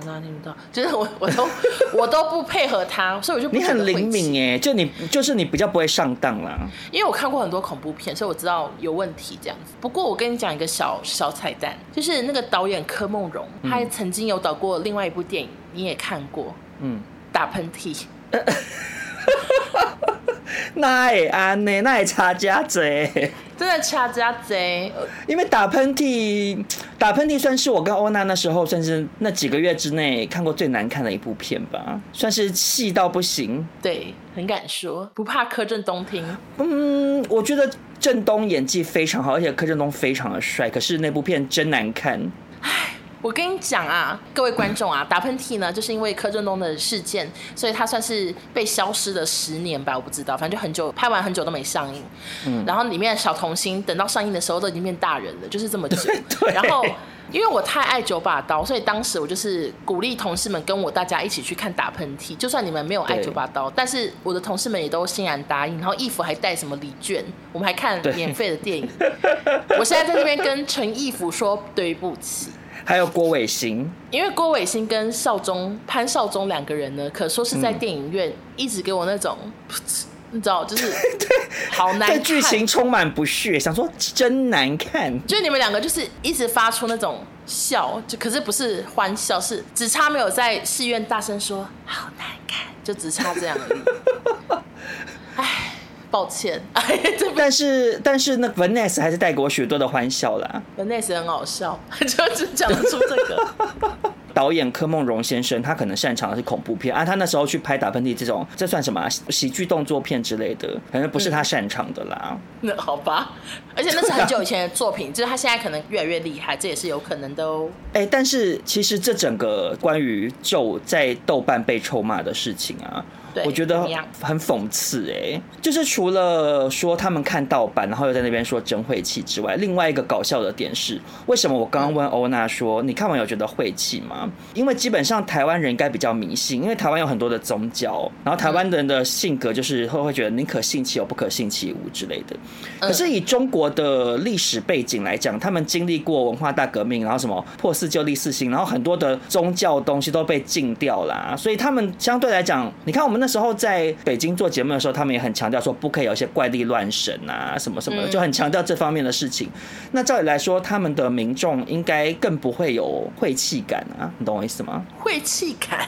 听不到，就是我，我都我都不配合他，所以我就不。你很灵敏哎，就你就是你比较不会上当啦。因为我看过很多恐怖片，所以我知道有问题这样子。不过我跟你讲一个小小彩蛋，就是那个导演柯梦荣，他还曾经有导过另外一部电影，你也看过，嗯，打喷嚏。[LAUGHS] [LAUGHS] 那也安呢？那也差价贼，真的差价贼。因为打喷嚏，打喷嚏算是我跟欧娜那时候，算是那几个月之内看过最难看的一部片吧，算是气到不行。对，很敢说，不怕柯震东听。嗯，我觉得震东演技非常好，而且柯震东非常的帅。可是那部片真难看。我跟你讲啊，各位观众啊，打喷嚏呢，就是因为柯震东的事件，所以他算是被消失了十年吧，我不知道，反正就很久，拍完很久都没上映。嗯，然后里面的小童星等到上映的时候都已经变大人了，就是这么久。[LAUGHS] 然后因为我太爱九把刀，所以当时我就是鼓励同事们跟我大家一起去看打喷嚏。就算你们没有爱九把刀，但是我的同事们也都欣然答应。然后义父还带什么礼券，我们还看免费的电影。我现在在这边跟陈义父说对不起。还有郭伟星，因为郭伟星跟少宗潘少宗两个人呢，可说是在电影院一直给我那种。嗯你知道，就是 [LAUGHS] 好难看，对剧情充满不屑，想说真难看。就你们两个就是一直发出那种笑，就可是不是欢笑，是只差没有在戏院大声说好难看，就只差这样而已。[LAUGHS] 哎，抱歉。[LAUGHS] 但是但是那 Vanessa 还是带给我许多的欢笑啦。Vanessa 很好笑，[LAUGHS] 就只讲得出这个。[LAUGHS] 导演柯梦荣先生，他可能擅长的是恐怖片啊。他那时候去拍打喷嚏这种，这算什么喜剧动作片之类的，反正不是他擅长的啦。那、嗯、好吧，而且那是很久以前的作品，就是他现在可能越来越厉害，这也是有可能的哦。哎、欸，但是其实这整个关于咒在豆瓣被臭骂的事情啊。我觉得很讽刺哎、欸，就是除了说他们看盗版，然后又在那边说真晦气之外，另外一个搞笑的点是，为什么我刚刚问欧娜说，你看完有觉得晦气吗？因为基本上台湾人应该比较迷信，因为台湾有很多的宗教，然后台湾人的性格就是会会觉得宁可信其有，不可信其无之类的。可是以中国的历史背景来讲，他们经历过文化大革命，然后什么破四旧立四新，然后很多的宗教东西都被禁掉啦，所以他们相对来讲，你看我们。那时候在北京做节目的时候，他们也很强调说不可以有一些怪力乱神啊什么什么的，就很强调这方面的事情。那照理来说，他们的民众应该更不会有晦气感啊，你懂我意思吗？晦气感。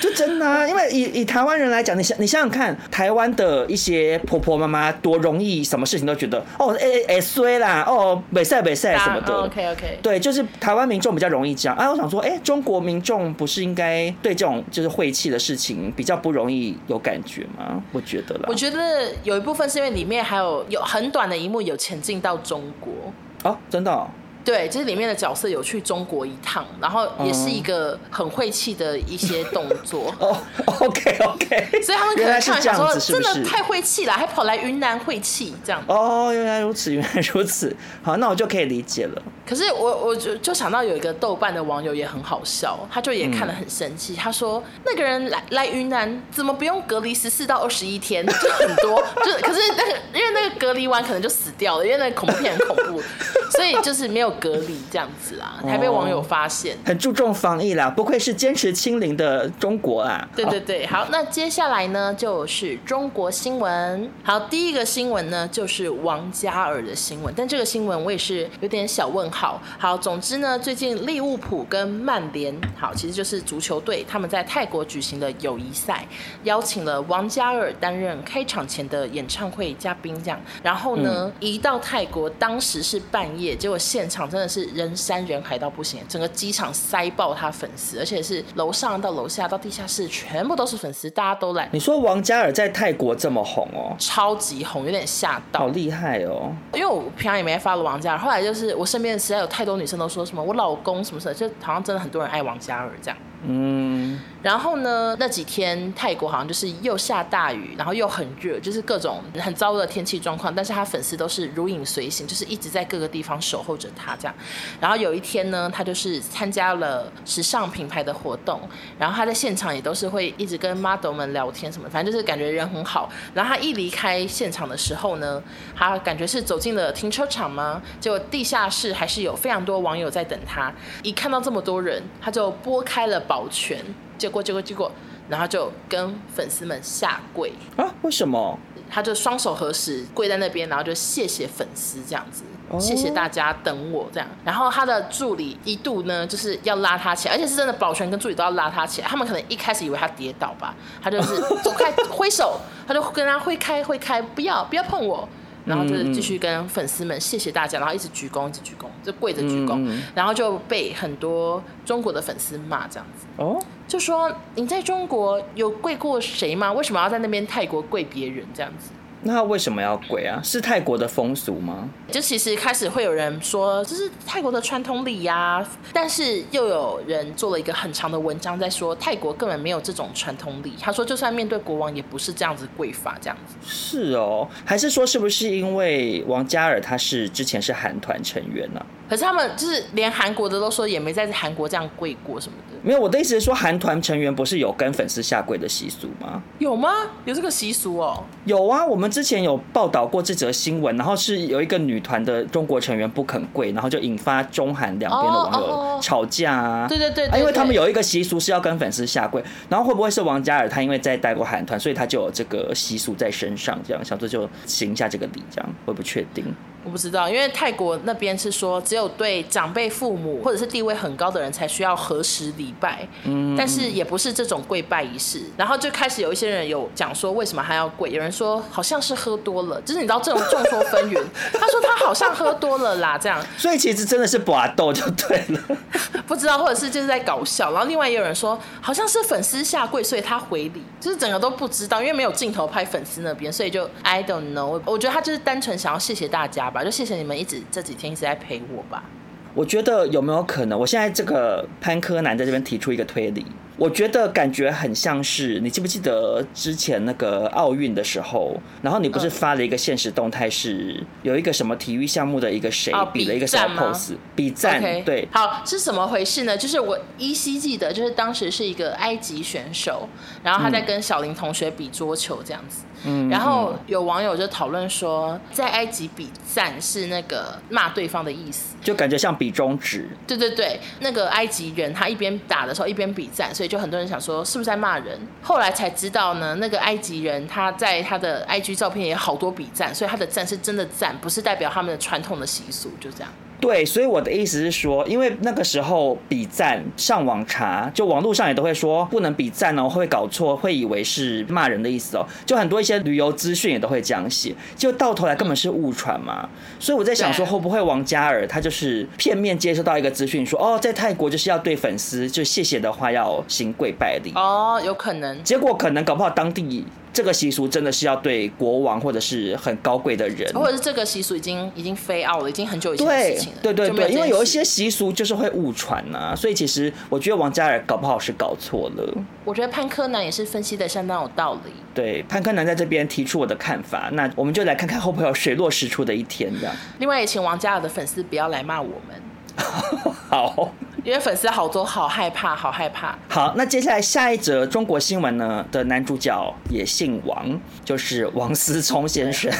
就真的啊，因为以以台湾人来讲，你想你想想看，台湾的一些婆婆妈妈多容易，什么事情都觉得哦，哎哎衰啦，哦，没赛没赛什么的。OK OK。对，就是台湾民众比较容易这样。哎、啊，我想说，哎、欸，中国民众不是应该对这种就是晦气的事情比较不容易有感觉吗？我觉得啦。我觉得有一部分是因为里面还有有很短的一幕有前进到中国。哦，真的、哦。对，就是里面的角色有去中国一趟，然后也是一个很晦气的一些动作。[LAUGHS] 哦，OK OK，所以他们可能看想说，真的太晦气了，还跑来云南晦气这样。哦，原来如此，原来如此。好，那我就可以理解了。可是我我就就想到有一个豆瓣的网友也很好笑，他就也看了很生气，嗯、他说那个人来来云南怎么不用隔离十四到二十一天？就很多，就可是那个因为那个隔离完可能就死掉了，因为那个恐怖片很恐怖，所以就是没有隔离这样子啊，还被网友发现，很注重防疫啦，不愧是坚持清零的中国啊。对对对，[LAUGHS] 好，那接下来呢就是中国新闻，好，第一个新闻呢就是王嘉尔的新闻，但这个新闻我也是有点小问号。好好，总之呢，最近利物浦跟曼联，好，其实就是足球队，他们在泰国举行的友谊赛，邀请了王嘉尔担任开场前的演唱会嘉宾，这样。然后呢，一到泰国，当时是半夜，结果现场真的是人山人海到不行，整个机场塞爆他粉丝，而且是楼上到楼下到地下室全部都是粉丝，大家都来。你说王嘉尔在泰国这么红哦？超级红，有点吓到。好厉害哦！因为我平常也没 follow 王嘉尔，后来就是我身边。实在有太多女生都说什么我老公什么什么，就好像真的很多人爱王嘉尔这样。嗯。然后呢，那几天泰国好像就是又下大雨，然后又很热，就是各种很糟的天气状况。但是他粉丝都是如影随形，就是一直在各个地方守候着他这样。然后有一天呢，他就是参加了时尚品牌的活动，然后他在现场也都是会一直跟 model 们聊天什么，反正就是感觉人很好。然后他一离开现场的时候呢，他感觉是走进了停车场吗？结果地下室还是有非常多网友在等他。一看到这么多人，他就拨开了保全。结果，结果，结果，然后就跟粉丝们下跪啊？为什么？他就双手合十跪在那边，然后就谢谢粉丝这样子，哦、谢谢大家等我这样。然后他的助理一度呢就是要拉他起来，而且是真的，保全跟助理都要拉他起来。他们可能一开始以为他跌倒吧，他就是走开 [LAUGHS] 挥手，他就跟他挥开挥开，不要不要碰我。然后就是继续跟粉丝们谢谢大家，然后一直鞠躬，一直鞠躬，就跪着鞠躬，然后就被很多中国的粉丝骂这样子。哦，就说你在中国有跪过谁吗？为什么要在那边泰国跪别人这样子？那他为什么要跪啊？是泰国的风俗吗？就其实开始会有人说这是泰国的传统礼呀，但是又有人做了一个很长的文章在说泰国根本没有这种传统礼。他说就算面对国王也不是这样子跪法这样子。是哦，还是说是不是因为王嘉尔他是之前是韩团成员呢、啊？可是他们就是连韩国的都说也没在韩国这样跪过什么的。没有，我的意思是说韩团成员不是有跟粉丝下跪的习俗吗？有吗？有这个习俗哦？有啊，我们之前有报道过这则新闻，然后是有一个女团的中国成员不肯跪，然后就引发中韩两边的网友吵架啊。对对对，因为他们有一个习俗是要跟粉丝下跪，然后会不会是王嘉尔他因为在带过韩团，所以他就有这个习俗在身上，这样想说就行一下这个礼，这样会不确定。我不知道，因为泰国那边是说，只有对长辈父母或者是地位很高的人才需要核实礼拜，嗯，但是也不是这种跪拜仪式。然后就开始有一些人有讲说，为什么还要跪？有人说好像是喝多了，就是你知道这种众说纷纭。他说他好像喝多了啦，这样。所以其实真的是把斗就对了，不知道或者是就是在搞笑。然后另外也有人说，好像是粉丝下跪，所以他回礼，就是整个都不知道，因为没有镜头拍粉丝那边，所以就 I don't know。我觉得他就是单纯想要谢谢大家。吧，就谢谢你们一直这几天一直在陪我吧。我觉得有没有可能，我现在这个潘柯南在这边提出一个推理。我觉得感觉很像是，你记不记得之前那个奥运的时候，然后你不是发了一个现实动态，是有一个什么体育项目的一个谁比了一个什么 pose，比赞，okay. 对，好，是怎么回事呢？就是我依稀记得，就是当时是一个埃及选手，然后他在跟小林同学比桌球这样子，嗯，然后有网友就讨论说，在埃及比赞是那个骂对方的意思，就感觉像比中指，对对对，那个埃及人他一边打的时候一边比赞，所以。就很多人想说是不是在骂人，后来才知道呢。那个埃及人他在他的 IG 照片也有好多比赞，所以他的赞是真的赞，不是代表他们的传统的习俗，就这样。对，所以我的意思是说，因为那个时候比赞上网查，就网络上也都会说不能比赞哦，会搞错，会以为是骂人的意思哦。就很多一些旅游资讯也都会这样写，就到头来根本是误传嘛。所以我在想说，会不会王嘉尔他就是片面接收到一个资讯，说哦，在泰国就是要对粉丝就谢谢的话要行跪拜礼哦，有可能。结果可能搞不好当地。这个习俗真的是要对国王或者是很高贵的人，或者是这个习俗已经已经 fade out 了，已经很久以前的事情了。对对对对，因为有一些习俗就是会误传呐、啊，所以其实我觉得王嘉尔搞不好是搞错了。我觉得潘柯南也是分析的相当有道理。对，潘柯南在这边提出我的看法，那我们就来看看会不会有水落石出的一天这样。另外也请王嘉尔的粉丝不要来骂我们。[LAUGHS] 好。因为粉丝好多，好害怕，好害怕。好，那接下来下一则中国新闻呢的男主角也姓王，就是王思聪先生。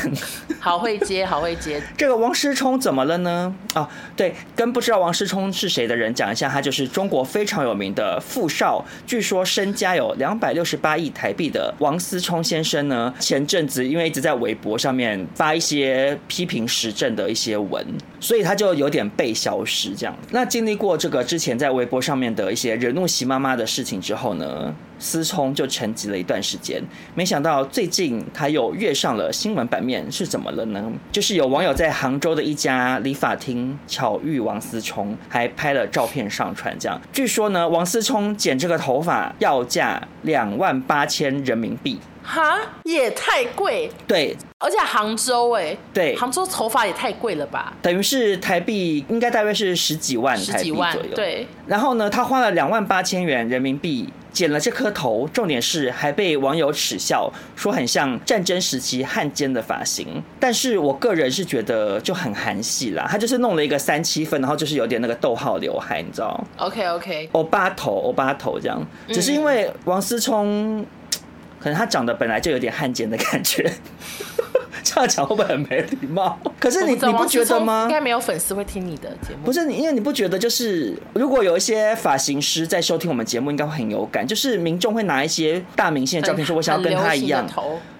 好会接，[LAUGHS] 好会接。这个王思聪怎么了呢？啊、哦，对，跟不知道王思聪是谁的人讲一下，他就是中国非常有名的富少，据说身家有两百六十八亿台币的王思聪先生呢。前阵子因为一直在微博上面发一些批评时政的一些文，所以他就有点被消失这样。那经历过这个。之前在微博上面的一些惹怒习妈妈的事情之后呢，思聪就沉寂了一段时间。没想到最近他又跃上了新闻版面，是怎么了呢？就是有网友在杭州的一家理发厅巧遇王思聪，还拍了照片上传。这样，据说呢，王思聪剪这个头发要价两万八千人民币。哈，也太贵。对，而且杭州哎，对，杭州头发也太贵了吧？等于是台币应该大约是十几万台币左右。对，然后呢，他花了两万八千元人民币剪了这颗头，重点是还被网友耻笑，说很像战争时期汉奸的发型。但是我个人是觉得就很韩系啦，他就是弄了一个三七分，然后就是有点那个逗号刘海，你知道？OK OK，欧巴头，欧巴头这样，只是因为王思聪。可能他长得本来就有点汉奸的感觉，这样讲会不会很没礼貌？可是你你不觉得吗？应该没有粉丝会听你的节目。不是你，因为你不觉得就是如果有一些发型师在收听我们节目，应该会很有感，就是民众会拿一些大明星的照片说，我想要跟他一样。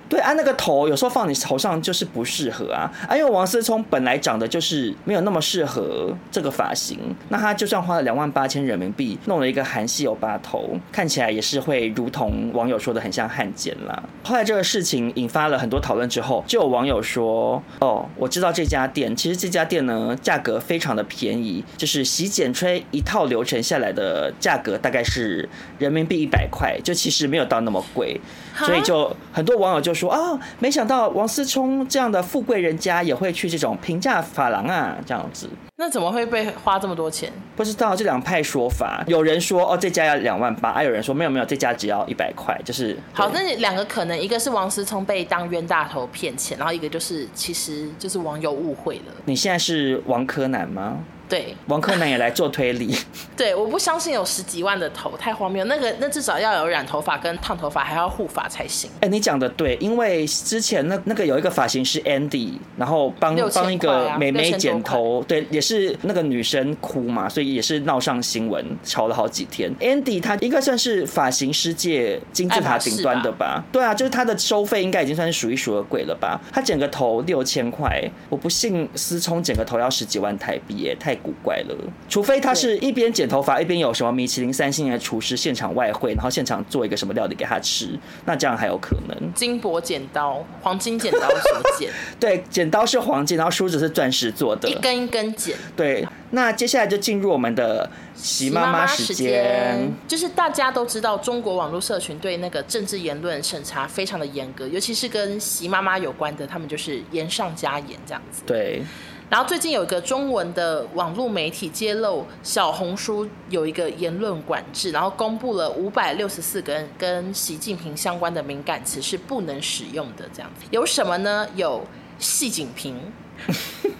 对啊，那个头有时候放你头上就是不适合啊啊！因为王思聪本来长得就是没有那么适合这个发型，那他就算花了两万八千人民币弄了一个韩系欧巴头，看起来也是会如同网友说的很像汉奸啦。后来这个事情引发了很多讨论之后，就有网友说：“哦，我知道这家店，其实这家店呢价格非常的便宜，就是洗剪吹一套流程下来的价格大概是人民币一百块，就其实没有到那么贵，所以就很多网友就。”说啊，没想到王思聪这样的富贵人家也会去这种平价发廊啊，这样子。那怎么会被花这么多钱？不知道这两派说法，有人说哦，这家要两万八，还有人说没有没有，这家只要一百块，就是好。那两个可能，一个是王思聪被当冤大头骗钱，然后一个就是其实就是网友误会了。你现在是王柯南吗？对，王克南也来做推理。[LAUGHS] 对，我不相信有十几万的头，太荒谬。那个，那至少要有染头发跟烫头发，还要护发才行。哎、欸，你讲的对，因为之前那那个有一个发型师 Andy，然后帮帮、啊、一个美眉剪头，对，也是那个女生哭嘛，所以也是闹上新闻，吵了好几天。Andy 他应该算是发型师界金字塔顶端的吧，吧？对啊，就是他的收费应该已经算是数一数二贵了吧？他剪个头六千块，我不信思聪剪个头要十几万台币耶，太。古怪了，除非他是一边剪头发一边有什么米其林三星的厨师现场外汇，然后现场做一个什么料理给他吃，那这样还有可能。金箔剪刀，黄金剪刀所 [LAUGHS] 剪，对，剪刀是黄金，然后梳子是钻石做的，一根一根剪。对，那接下来就进入我们的习妈妈时间，就是大家都知道，中国网络社群对那个政治言论审查非常的严格，尤其是跟习妈妈有关的，他们就是严上加严这样子。对。然后最近有一个中文的网络媒体揭露，小红书有一个言论管制，然后公布了五百六十四个跟习近平相关的敏感词是不能使用的，这样子有什么呢？有细颈平，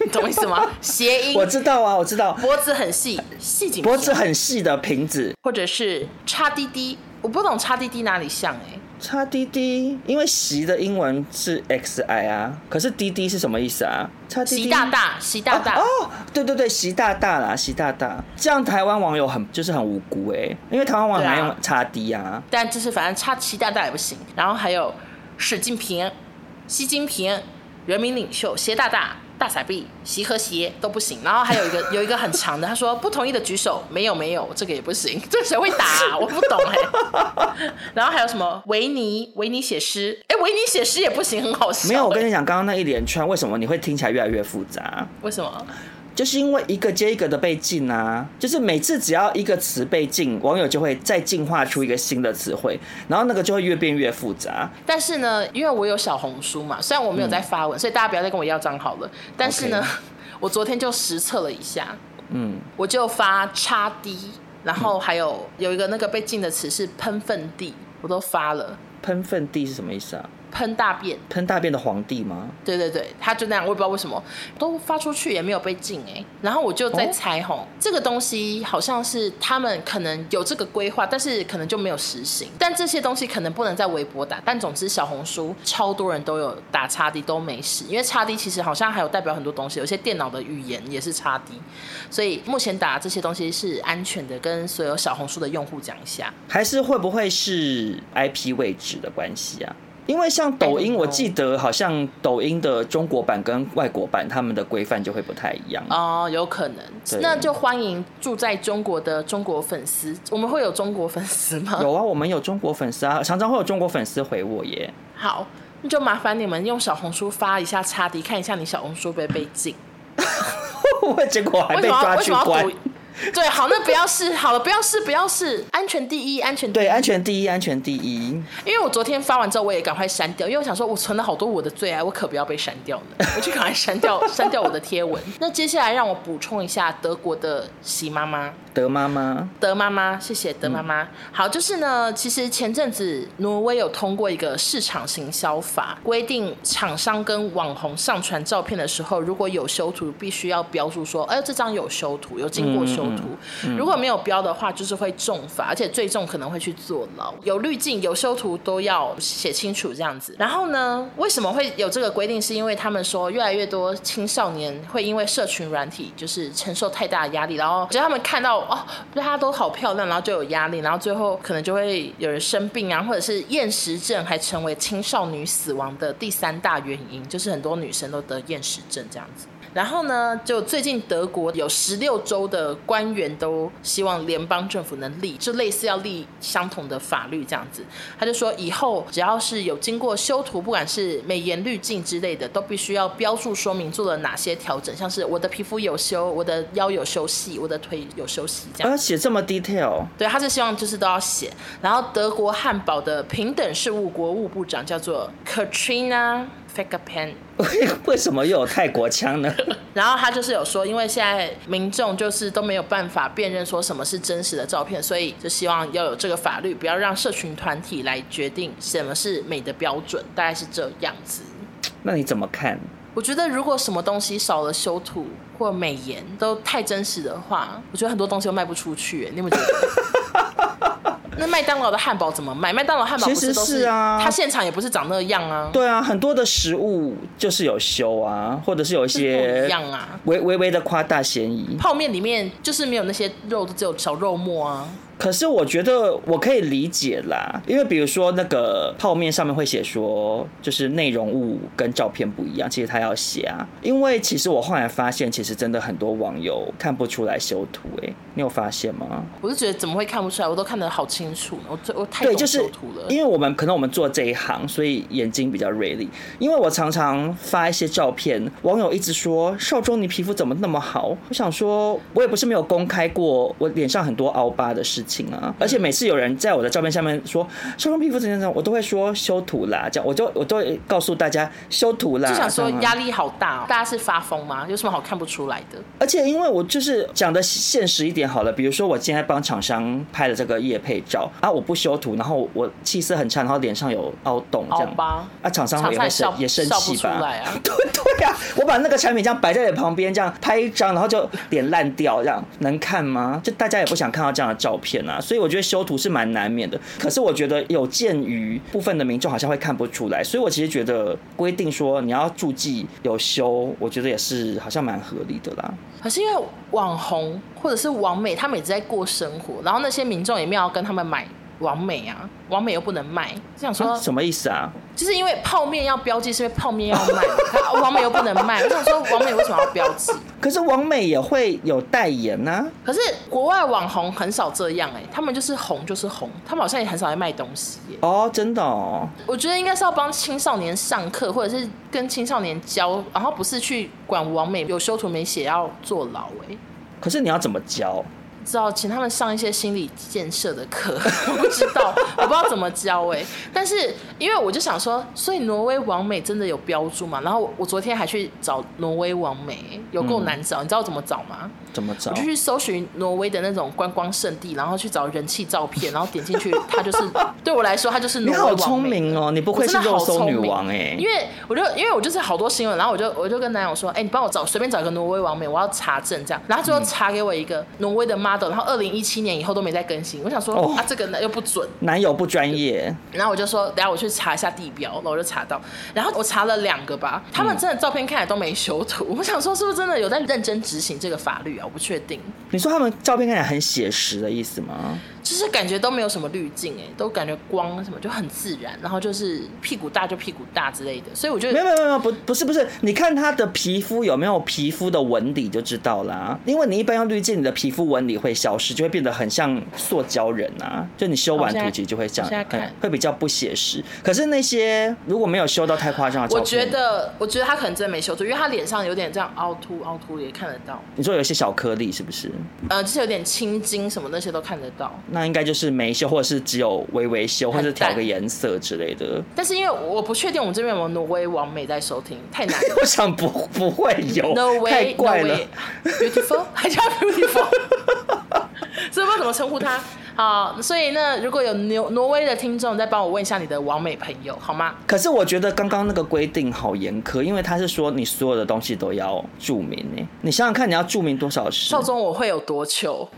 你 [LAUGHS] 懂我意思吗？谐音，我知道啊，我知道，脖子很细，细颈，脖子很细的瓶子，或者是叉滴滴，我不懂叉滴滴哪里像哎、欸。叉滴滴，因为习的英文是 X I 啊，可是滴滴是什么意思啊？叉滴滴，习大大，习大大。哦，哦，对对对，习大大啦，习大大。这样台湾网友很就是很无辜哎、欸，因为台湾网友还用叉滴啊，啊。但就是反正叉习大大也不行。然后还有史近平、习近平、人民领袖、习大大。大傻逼，习和鞋都不行，然后还有一个有一个很长的，他说不同意的举手，没有没有，这个也不行，[LAUGHS] 这谁会打啊？我不懂哎、欸。然后还有什么维尼维尼写诗，哎，维尼写诗也不行，很好笑、欸。没有，我跟你讲，刚刚那一连串为什么你会听起来越来越复杂？为什么？就是因为一个接一个的被禁啊，就是每次只要一个词被禁，网友就会再进化出一个新的词汇，然后那个就会越变越复杂。但是呢，因为我有小红书嘛，虽然我没有在发文，嗯、所以大家不要再跟我要账号了。但是呢. [LAUGHS] 我昨天就实测了一下，嗯，我就发叉 D，然后还有有一个那个被禁的词是喷粪地，我都发了。喷粪地是什么意思啊？喷大便，喷大便的皇帝吗？对对对，他就那样，我也不知道为什么都发出去也没有被禁哎。然后我就在猜吼，哦、这个东西好像是他们可能有这个规划，但是可能就没有实行。但这些东西可能不能在微博打，但总之小红书超多人都有打叉 D 都没事，因为叉 D 其实好像还有代表很多东西，有些电脑的语言也是叉 D，所以目前打这些东西是安全的。跟所有小红书的用户讲一下，还是会不会是 IP 位置的关系啊？因为像抖音，我记得好像抖音的中国版跟外国版他们的规范就会不太一样哦，有可能。那就欢迎住在中国的中国粉丝，我们会有中国粉丝吗？有啊，我们有中国粉丝啊，常常会有中国粉丝回我耶。好，那就麻烦你们用小红书发一下插迪，看一下你小红书会不会被禁。[LAUGHS] 结果还被抓去关。[LAUGHS] 对，好，那不要试 [LAUGHS] 好了，不要试，不要试，安全第一，安全第一。对，安全第一，安全第一。因为我昨天发完之后，我也赶快删掉，因为我想说，我存了好多我的最爱，我可不要被删掉呢，[LAUGHS] 我就赶快删掉，删掉我的贴文。那接下来让我补充一下德国的喜妈妈。德妈妈，德妈妈，谢谢德妈妈。嗯、好，就是呢，其实前阵子挪威有通过一个市场行销法，规定厂商跟网红上传照片的时候，如果有修图，必须要标注说，哎，这张有修图，有经过修图。嗯嗯、如果没有标的话，就是会重罚，而且最重可能会去坐牢。有滤镜、有修图都要写清楚这样子。然后呢，为什么会有这个规定？是因为他们说，越来越多青少年会因为社群软体就是承受太大的压力，然后只要他们看到。哦，大家都好漂亮，然后就有压力，然后最后可能就会有人生病啊，或者是厌食症，还成为青少年死亡的第三大原因，就是很多女生都得厌食症这样子。然后呢，就最近德国有十六州的官员都希望联邦政府能立，就类似要立相同的法律这样子。他就说，以后只要是有经过修图，不管是美颜滤镜之类的，都必须要标注说明做了哪些调整，像是我的皮肤有修，我的腰有修细，我的腿有修细这样。要写这么 detail？对，他是希望就是都要写。然后德国汉堡的平等事务国务部长叫做 Katrina Fekapan。[LAUGHS] 为什么又有泰国腔呢？然后他就是有说，因为现在民众就是都没有办法辨认说什么是真实的照片，所以就希望要有这个法律，不要让社群团体来决定什么是美的标准，大概是这样子。那你怎么看？我觉得如果什么东西少了修图或美颜都太真实的话，我觉得很多东西都卖不出去。你有没有觉得？[LAUGHS] 那麦当劳的汉堡怎么卖？麦当劳汉堡不是都是啊？它现场也不是长那样啊。对啊，很多的食物就是有修啊，或者是有一些一样啊，微微微的夸大嫌疑。泡面里面就是没有那些肉，只有小肉末啊。可是我觉得我可以理解啦，因为比如说那个泡面上面会写说，就是内容物跟照片不一样，其实他要写啊。因为其实我后来发现，其实真的很多网友看不出来修图，哎，你有发现吗？我就觉得怎么会看不出来？我都看得好清楚，我我太懂修图了。因为我们可能我们做这一行，所以眼睛比较锐利。因为我常常发一些照片，网友一直说少中你皮肤怎么那么好？我想说，我也不是没有公开过我脸上很多凹疤的事情。啊！而且每次有人在我的照片下面说“修容皮肤怎样怎样”，我都会说修图啦，这样我就我都会告诉大家修图啦。就想说压力好大哦，大家是发疯吗？有什么好看不出来的？而且因为我就是讲的现实一点好了，比如说我今天帮厂商拍了这个夜配照啊，我不修图，然后我气色很差，然后脸上有凹洞这样，啊，厂商也会生也生气吧？对 [LAUGHS] 对啊，我把那个产品这样摆在你旁边，这样拍一张，然后就脸烂掉，这样能看吗？就大家也不想看到这样的照片。所以我觉得修图是蛮难免的，可是我觉得有鉴于部分的民众好像会看不出来，所以我其实觉得规定说你要注记有修，我觉得也是好像蛮合理的啦。可是因为网红或者是网美，他们一直在过生活，然后那些民众也没有跟他们买。网美啊，王美又不能卖，就想说、啊、什么意思啊？就是因为泡面要标记，是因为泡面要卖，[LAUGHS] 王美又不能卖。我想说，王美为什么要标记？可是王美也会有代言呢、啊。可是国外网红很少这样哎、欸，他们就是红就是红，他们好像也很少在卖东西、欸。哦，真的哦。我觉得应该是要帮青少年上课，或者是跟青少年教，然后不是去管王美有修图没写要坐牢哎、欸。可是你要怎么教？知道请他们上一些心理建设的课，[LAUGHS] 我不知道，我不知道怎么教哎、欸。但是因为我就想说，所以挪威王美真的有标注嘛？然后我昨天还去找挪威王美，有够难找，嗯、你知道怎么找吗？怎么找？我就去搜寻挪威的那种观光胜地，然后去找人气照片，然后点进去，它就是 [LAUGHS] 对我来说，它就是挪威王美。你好聪明哦，你不愧是肉搜女王哎、欸！因为我就因为我就是好多新闻，然后我就我就跟男友说，哎、欸，你帮我找随便找一个挪威王美，我要查证这样。然后最后查给我一个挪威的 model，然后二零一七年以后都没再更新。我想说、哦、啊，这个呢又不准，男友不专业。然后我就说，等下我去查一下地标，然后我就查到，然后我查了两个吧，他们真的照片看起来都没修图。我想说，是不是真的有在认真执行这个法律啊？我不确定。你说他们照片看起来很写实的意思吗？就是感觉都没有什么滤镜，哎，都感觉光什么就很自然，然后就是屁股大就屁股大之类的，所以我觉得没有没有没有不不是不是，你看他的皮肤有没有皮肤的纹理就知道啦。因为你一般用滤镜，你的皮肤纹理会消失，就会变得很像塑胶人啊。就你修完图其实就会这样，看会比较不写实。可是那些如果没有修到太夸张的我觉得我觉得他可能真的没修图，因为他脸上有点这样凹凸凹凸也看得到。你说有些小颗粒是不是？呃，就是有点青筋什么那些都看得到。那应该就是没修，或者是只有微微修，或者调个颜色之类的。但是因为我不确定我们这边有没有挪威王美在收听，太难了。[LAUGHS] 我想不不会有，no way, 太怪了。No、beautiful 还叫 beautiful，[LAUGHS] 所以不知道怎么称呼他。好，所以那，如果有挪挪威的听众，再帮我问一下你的网美朋友好吗？可是我觉得刚刚那个规定好严苛，因为他是说你所有的东西都要注明呢。你想想看，你要注明多少事？少中我会有多糗？[LAUGHS]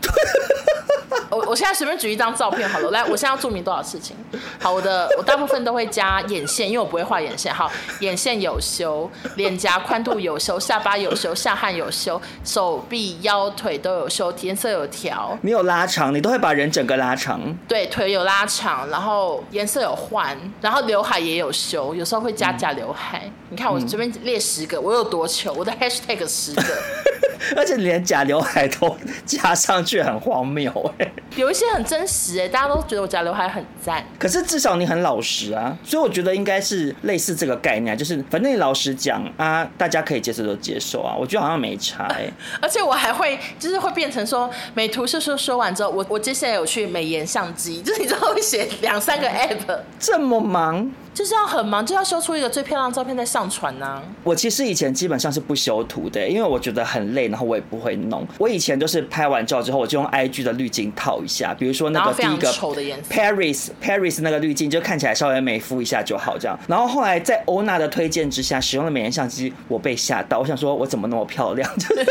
我我现在随便举一张照片好了，来，我现在要注明多少事情？好，我的我大部分都会加眼线，因为我不会画眼线。好，眼线有修，脸颊宽度有修，下巴有修，下汗有修，手臂、腰、腿都有修，颜色有调。你有拉长，你都会把人整个拉长。对，腿有拉长，然后颜色有换，然后刘海也有修，有时候会加假刘海。嗯、你看我这边列十个，我有多糗？我的 hashtag 十个。[LAUGHS] 而且连假刘海都加上去，很荒谬哎。有一些很真实哎，大家都觉得我假刘海很赞。可是至少你很老实啊，所以我觉得应该是类似这个概念，就是反正你老实讲啊，大家可以接受就接受啊。我觉得好像没差哎。[LAUGHS] 而且我还会就是会变成说，美图秀秀说完之后，我我接下来有去美颜相机，就是你知道会写两三个 app，这么忙。就是要很忙，就要修出一个最漂亮的照片再上传呢、啊。我其实以前基本上是不修图的，因为我觉得很累，然后我也不会弄。我以前就是拍完照之后，我就用 IG 的滤镜套一下，比如说那个第一个 Paris Paris 那个滤镜，就看起来稍微美肤一下就好这样。然后后来在欧娜的推荐之下，使用了美颜相机，我被吓到，我想说我怎么那么漂亮？[LAUGHS] 就是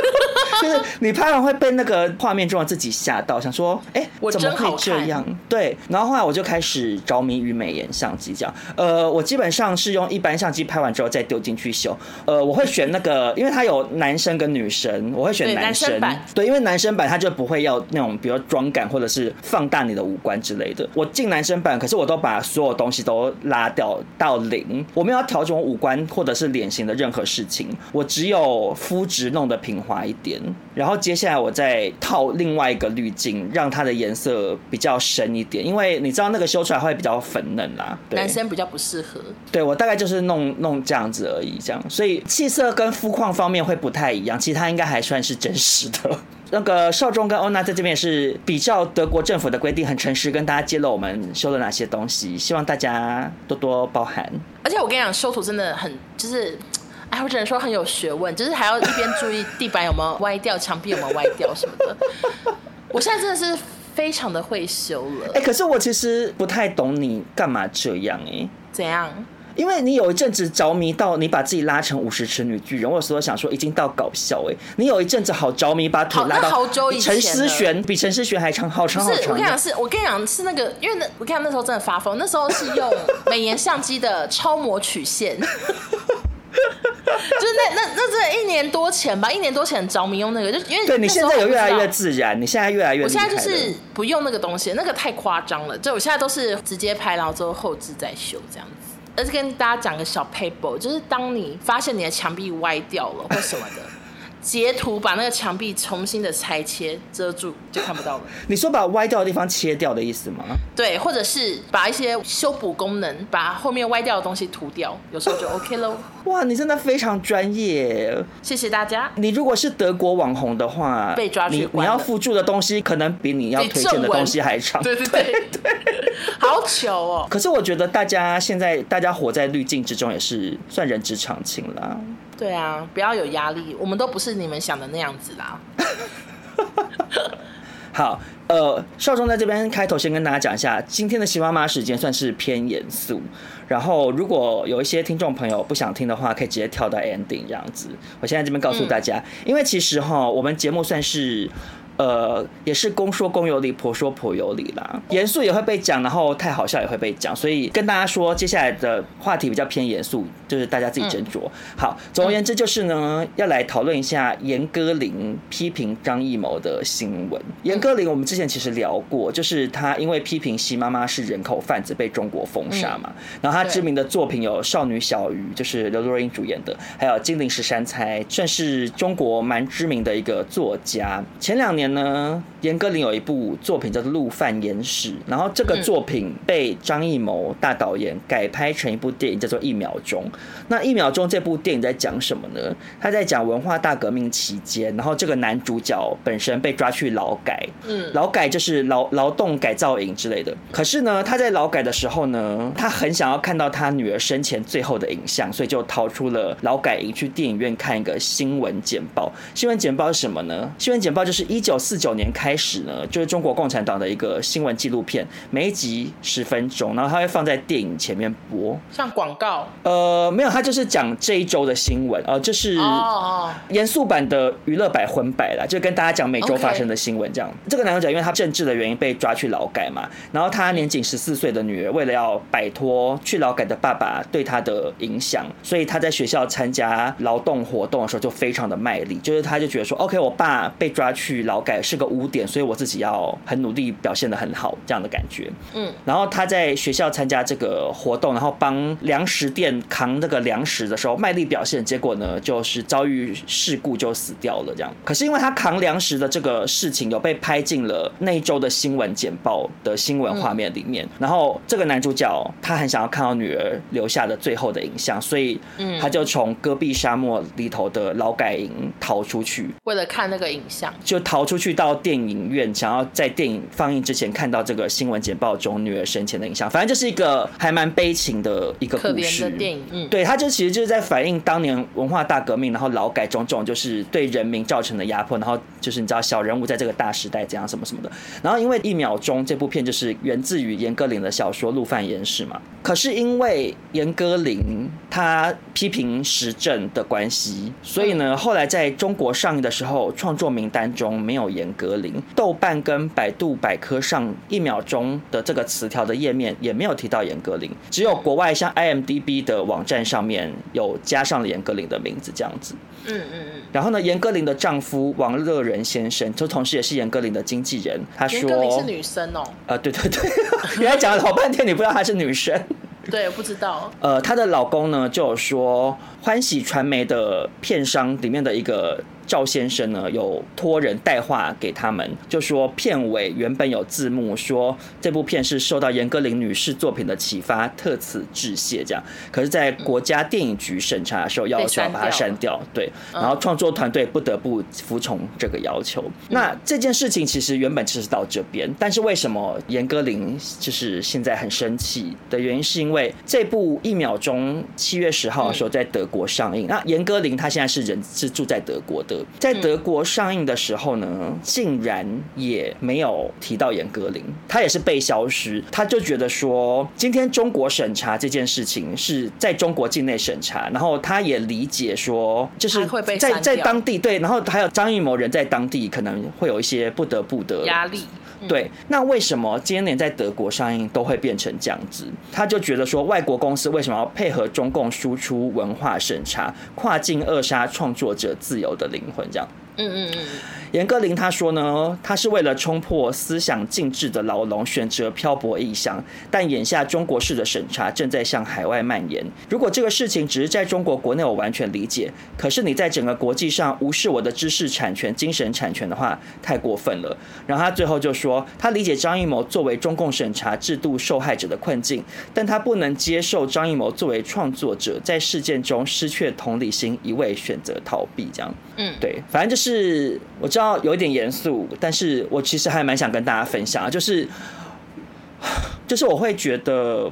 就是你拍完会被那个画面中的自己吓到，想说哎、欸，我怎么会这样？对。然后后来我就开始着迷于美颜相机这样，呃。呃，我基本上是用一般相机拍完之后再丢进去修。呃，我会选那个，因为它有男生跟女生，我会选男生。对，男生版。对，因为男生版它就不会要那种，比如妆感或者是放大你的五官之类的。我进男生版，可是我都把所有东西都拉掉到零，我没有要调整我五官或者是脸型的任何事情，我只有肤质弄得平滑一点，然后接下来我再套另外一个滤镜，让它的颜色比较深一点，因为你知道那个修出来会比较粉嫩啦。对，男生比较不适合，对，我大概就是弄弄这样子而已，这样，所以气色跟肤况方面会不太一样，其他应该还算是真实的。那个少中跟欧娜在这边也是比较德国政府的规定，很诚实跟大家揭露我们修了哪些东西，希望大家多多包涵。而且我跟你讲，修图真的很就是，哎，我只能说很有学问，就是还要一边注意地板有没有歪掉，墙壁有没有歪掉什么的。[LAUGHS] 我现在真的是。非常的会修了，哎、欸，可是我其实不太懂你干嘛这样哎、欸？怎样？因为你有一阵子着迷到你把自己拉成五十尺女巨人，我有时候想说已经到搞笑哎、欸。你有一阵子好着迷，把腿拉到好久以前，陈思璇比陈思璇还长，好长好长。我跟你讲是，我跟你讲是那个，因为那我跟你讲那时候真的发疯，那时候是用美颜相机的超模曲线。[LAUGHS] [LAUGHS] 就是那那那这一年多前吧，一年多前着迷用那个，就因为对你现在有越来越自然，你现在越来越，我现在就是不用那个东西，那个太夸张了。就我现在都是直接拍，然后之后后置再修这样子。而且跟大家讲个小 paper，就是当你发现你的墙壁歪掉了或什么的。截图把那个墙壁重新的裁切遮住，就看不到了。[LAUGHS] 你说把歪掉的地方切掉的意思吗？对，或者是把一些修补功能，把后面歪掉的东西涂掉，有时候就 OK 喽。[LAUGHS] 哇，你真的非常专业，谢谢大家。你如果是德国网红的话，被抓去你，你要附注的东西可能比你要推荐的东西还长。对对对对，[LAUGHS] 好糗哦。可是我觉得大家现在大家活在滤镜之中，也是算人之常情啦。对啊，不要有压力，我们都不是你们想的那样子啦。[LAUGHS] 好，呃，少中在这边开头先跟大家讲一下，今天的西妈妈时间算是偏严肃，然后如果有一些听众朋友不想听的话，可以直接跳到 ending 这样子。我现在这边告诉大家，因为其实哈，我们节目算是。呃，也是公说公有理，婆说婆有理啦。严肃也会被讲，然后太好笑也会被讲，所以跟大家说，接下来的话题比较偏严肃，就是大家自己斟酌。好，总而言之就是呢，要来讨论一下严歌苓批评张艺谋的新闻。严歌苓我们之前其实聊过，就是他因为批评习妈妈是人口贩子被中国封杀嘛，然后他知名的作品有《少女小鱼》，就是刘若英主演的，还有《金陵十三钗》，算是中国蛮知名的一个作家。前两年。呢，严歌苓有一部作品叫做《陆犯严史》，然后这个作品被张艺谋大导演改拍成一部电影，叫做《一秒钟》。那《一秒钟》这部电影在讲什么呢？他在讲文化大革命期间，然后这个男主角本身被抓去劳改，嗯，劳改就是劳劳动改造营之类的。可是呢，他在劳改的时候呢，他很想要看到他女儿生前最后的影像，所以就逃出了劳改营，去电影院看一个新闻简报。新闻简报是什么呢？新闻简报就是一九。九四九年开始呢，就是中国共产党的一个新闻纪录片，每一集十分钟，然后它会放在电影前面播，像广告。呃，没有，它就是讲这一周的新闻，呃，就是严肃版的娱乐百分百啦，就跟大家讲每周发生的新闻这样。这个男主角因为他政治的原因被抓去劳改嘛，然后他年仅十四岁的女儿为了要摆脱去劳改的爸爸对他的影响，所以他在学校参加劳动活动的时候就非常的卖力，就是他就觉得说，OK，我爸被抓去劳改是个污点，所以我自己要很努力表现的很好这样的感觉。嗯，然后他在学校参加这个活动，然后帮粮食店扛那个粮食的时候卖力表现，结果呢就是遭遇事故就死掉了这样。可是因为他扛粮食的这个事情有被拍进了那一周的新闻简报的新闻画面里面，然后这个男主角他很想要看到女儿留下的最后的影像，所以他就从戈壁沙漠里头的劳改营逃出去，为了看那个影像，就逃出去到电影院，想要在电影放映之前看到这个新闻简报中女儿生前的影像。反正就是一个还蛮悲情的一个故事。电影，嗯，对，他就其实就是在反映当年文化大革命，然后劳改种种就是对人民造成的压迫，然后就是你知道小人物在这个大时代怎样什么什么的。然后因为一秒钟这部片就是源自于严歌苓的小说《陆犯焉识》嘛，可是因为严歌苓他批评时政的关系，所以呢后来在中国上映的时候，创作名单中没有严格林，豆瓣跟百度百科上一秒钟的这个词条的页面也没有提到严格林，只有国外像 IMDB 的网站上面有加上了严格林的名字这样子。嗯嗯嗯。然后呢，严歌苓的丈夫王乐仁先生，就同时也是严歌苓的经纪人，他说：“严歌苓是女生哦。”呃，对对对，[LAUGHS] 原来讲了好半天，你不知道她是女生。对，不知道。呃，她的老公呢，就有说欢喜传媒的片商里面的一个。赵先生呢，有托人带话给他们，就说片尾原本有字幕说这部片是受到严歌苓女士作品的启发，特此致谢。这样，可是，在国家电影局审查的时候，要求要把它删掉。对，然后创作团队不得不服从这个要求。那这件事情其实原本就是到这边，但是为什么严歌苓就是现在很生气的原因，是因为这部一秒钟七月十号的时候在德国上映。那严歌苓她现在是人是住在德国的。在德国上映的时候呢，竟然也没有提到严歌苓，他也是被消失。他就觉得说，今天中国审查这件事情是在中国境内审查，然后他也理解说，就是在在当地对，然后还有张艺谋人在当地可能会有一些不得不的压力。对，那为什么今年在德国上映都会变成这样子？他就觉得说，外国公司为什么要配合中共输出文化审查，跨境扼杀创作者自由的灵魂？这样。嗯嗯嗯。严歌苓他说呢，他是为了冲破思想禁制的牢笼，选择漂泊异乡。但眼下中国式的审查正在向海外蔓延。如果这个事情只是在中国国内，我完全理解。可是你在整个国际上无视我的知识产权、精神产权的话，太过分了。然后他最后就说，他理解张艺谋作为中共审查制度受害者的困境，但他不能接受张艺谋作为创作者在事件中失去同理心，一味选择逃避。这样，嗯，对，反正就是我知道。有一点严肃，但是我其实还蛮想跟大家分享，就是，[SIGHS] 就是我会觉得。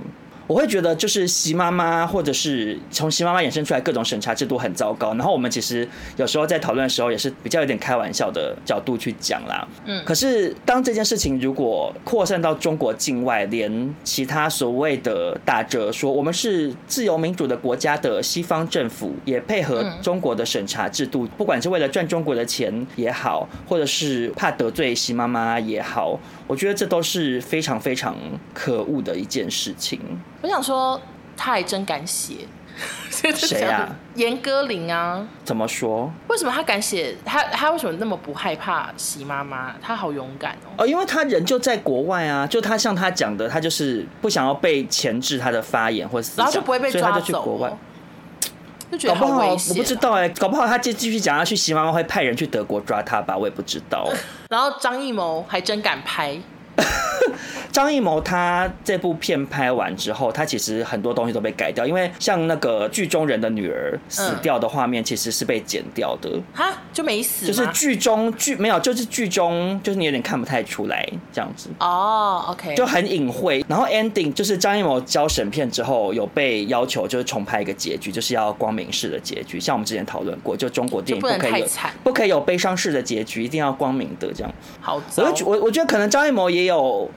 我会觉得就是习妈妈，或者是从习妈妈衍生出来各种审查制度很糟糕。然后我们其实有时候在讨论的时候也是比较有点开玩笑的角度去讲啦。嗯。可是当这件事情如果扩散到中国境外，连其他所谓的打着说我们是自由民主的国家的西方政府也配合中国的审查制度，不管是为了赚中国的钱也好，或者是怕得罪习妈妈也好，我觉得这都是非常非常可恶的一件事情。我想说，他还真敢写。[LAUGHS] 谁啊？严歌苓啊？怎么说？为什么他敢写？他他为什么那么不害怕习妈妈？他好勇敢哦！哦，因为他人就在国外啊，就他像他讲的，他就是不想要被钳制他的发言或思想，然后就不会被抓走，所以他就去国外。就觉得好危险我不知道哎，搞不好他继继续讲下去，习妈妈会派人去德国抓他吧？我也不知道。[LAUGHS] 然后张艺谋还真敢拍。[LAUGHS] 张艺谋他这部片拍完之后，他其实很多东西都被改掉，因为像那个剧中人的女儿死掉的画面，其实是被剪掉的。哈、嗯，就没死？就是剧中剧没有，就是剧中就是你有点看不太出来这样子。哦，OK，就很隐晦。然后 ending 就是张艺谋交审片之后，有被要求就是重拍一个结局，就是要光明式的结局。像我们之前讨论过，就中国电影不可以有不可以有悲伤式的结局，一定要光明的这样。好，我我我觉得可能张艺谋也有。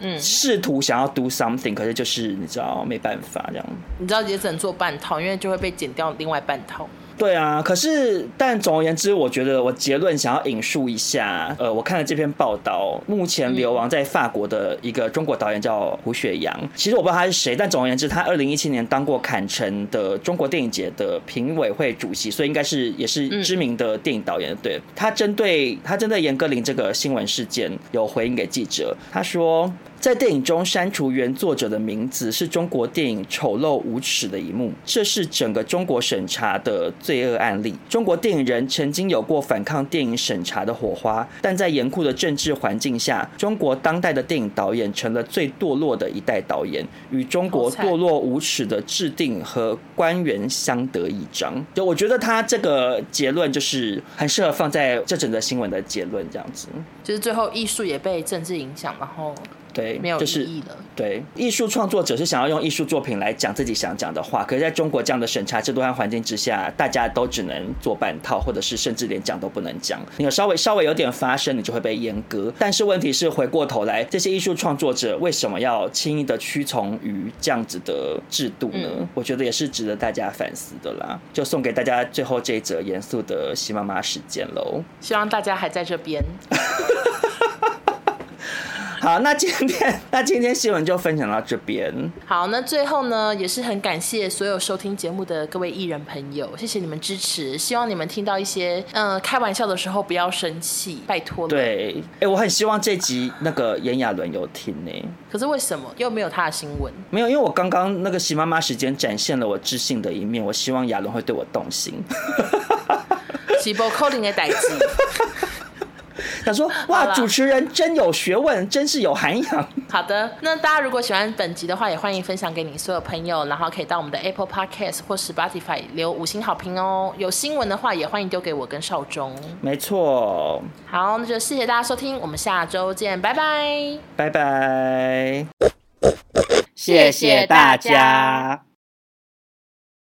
嗯，试图想要 do something，可是就是你知道没办法这样。你知道也只能做半套，因为就会被剪掉另外半套。对啊，可是但总而言之，我觉得我结论想要引述一下，呃，我看了这篇报道，目前流亡在法国的一个中国导演叫胡雪阳。其实我不知道他是谁，但总而言之，他二零一七年当过坎城的中国电影节的评委会主席，所以应该是也是知名的电影导演。对，他针对他针对严歌苓这个新闻事件有回应给记者，他说。在电影中删除原作者的名字，是中国电影丑陋无耻的一幕。这是整个中国审查的罪恶案例。中国电影人曾经有过反抗电影审查的火花，但在严酷的政治环境下，中国当代的电影导演成了最堕落的一代导演，与中国堕落无耻的制定和官员相得益彰。就我觉得他这个结论就是很适合放在这整个新闻的结论，这样子。就是最后艺术也被政治影响，然后。对，没有意义了。就是对，艺术创作者是想要用艺术作品来讲自己想讲的话，可是在中国这样的审查制度和环境之下，大家都只能做半套，或者是甚至连讲都不能讲。你有稍微稍微有点发声，你就会被阉割。但是问题是，回过头来，这些艺术创作者为什么要轻易的屈从于这样子的制度呢？嗯、我觉得也是值得大家反思的啦。就送给大家最后这一则严肃的习妈妈时间喽。希望大家还在这边。[LAUGHS] [LAUGHS] 好，那今天 [LAUGHS] 那今天新闻就分享到这边。好，那最后呢，也是很感谢所有收听节目的各位艺人朋友，谢谢你们支持。希望你们听到一些嗯、呃、开玩笑的时候不要生气，拜托了。对，哎、欸，我很希望这集那个炎亚纶有听呢。可是为什么又没有他的新闻？没有，因为我刚刚那个喜妈妈时间展现了我知性的一面，我希望亚纶会对我动心。是无可能的代志。[LAUGHS] 他说：“哇，主持人真有学问，真是有涵养。[LAUGHS] ”好的，那大家如果喜欢本集的话，也欢迎分享给你所有朋友，然后可以到我们的 Apple Podcast 或 Spotify 留五星好评哦。有新闻的话，也欢迎丢给我跟少中。没错。好，那就谢谢大家收听，我们下周见，拜拜，拜拜，谢谢大家。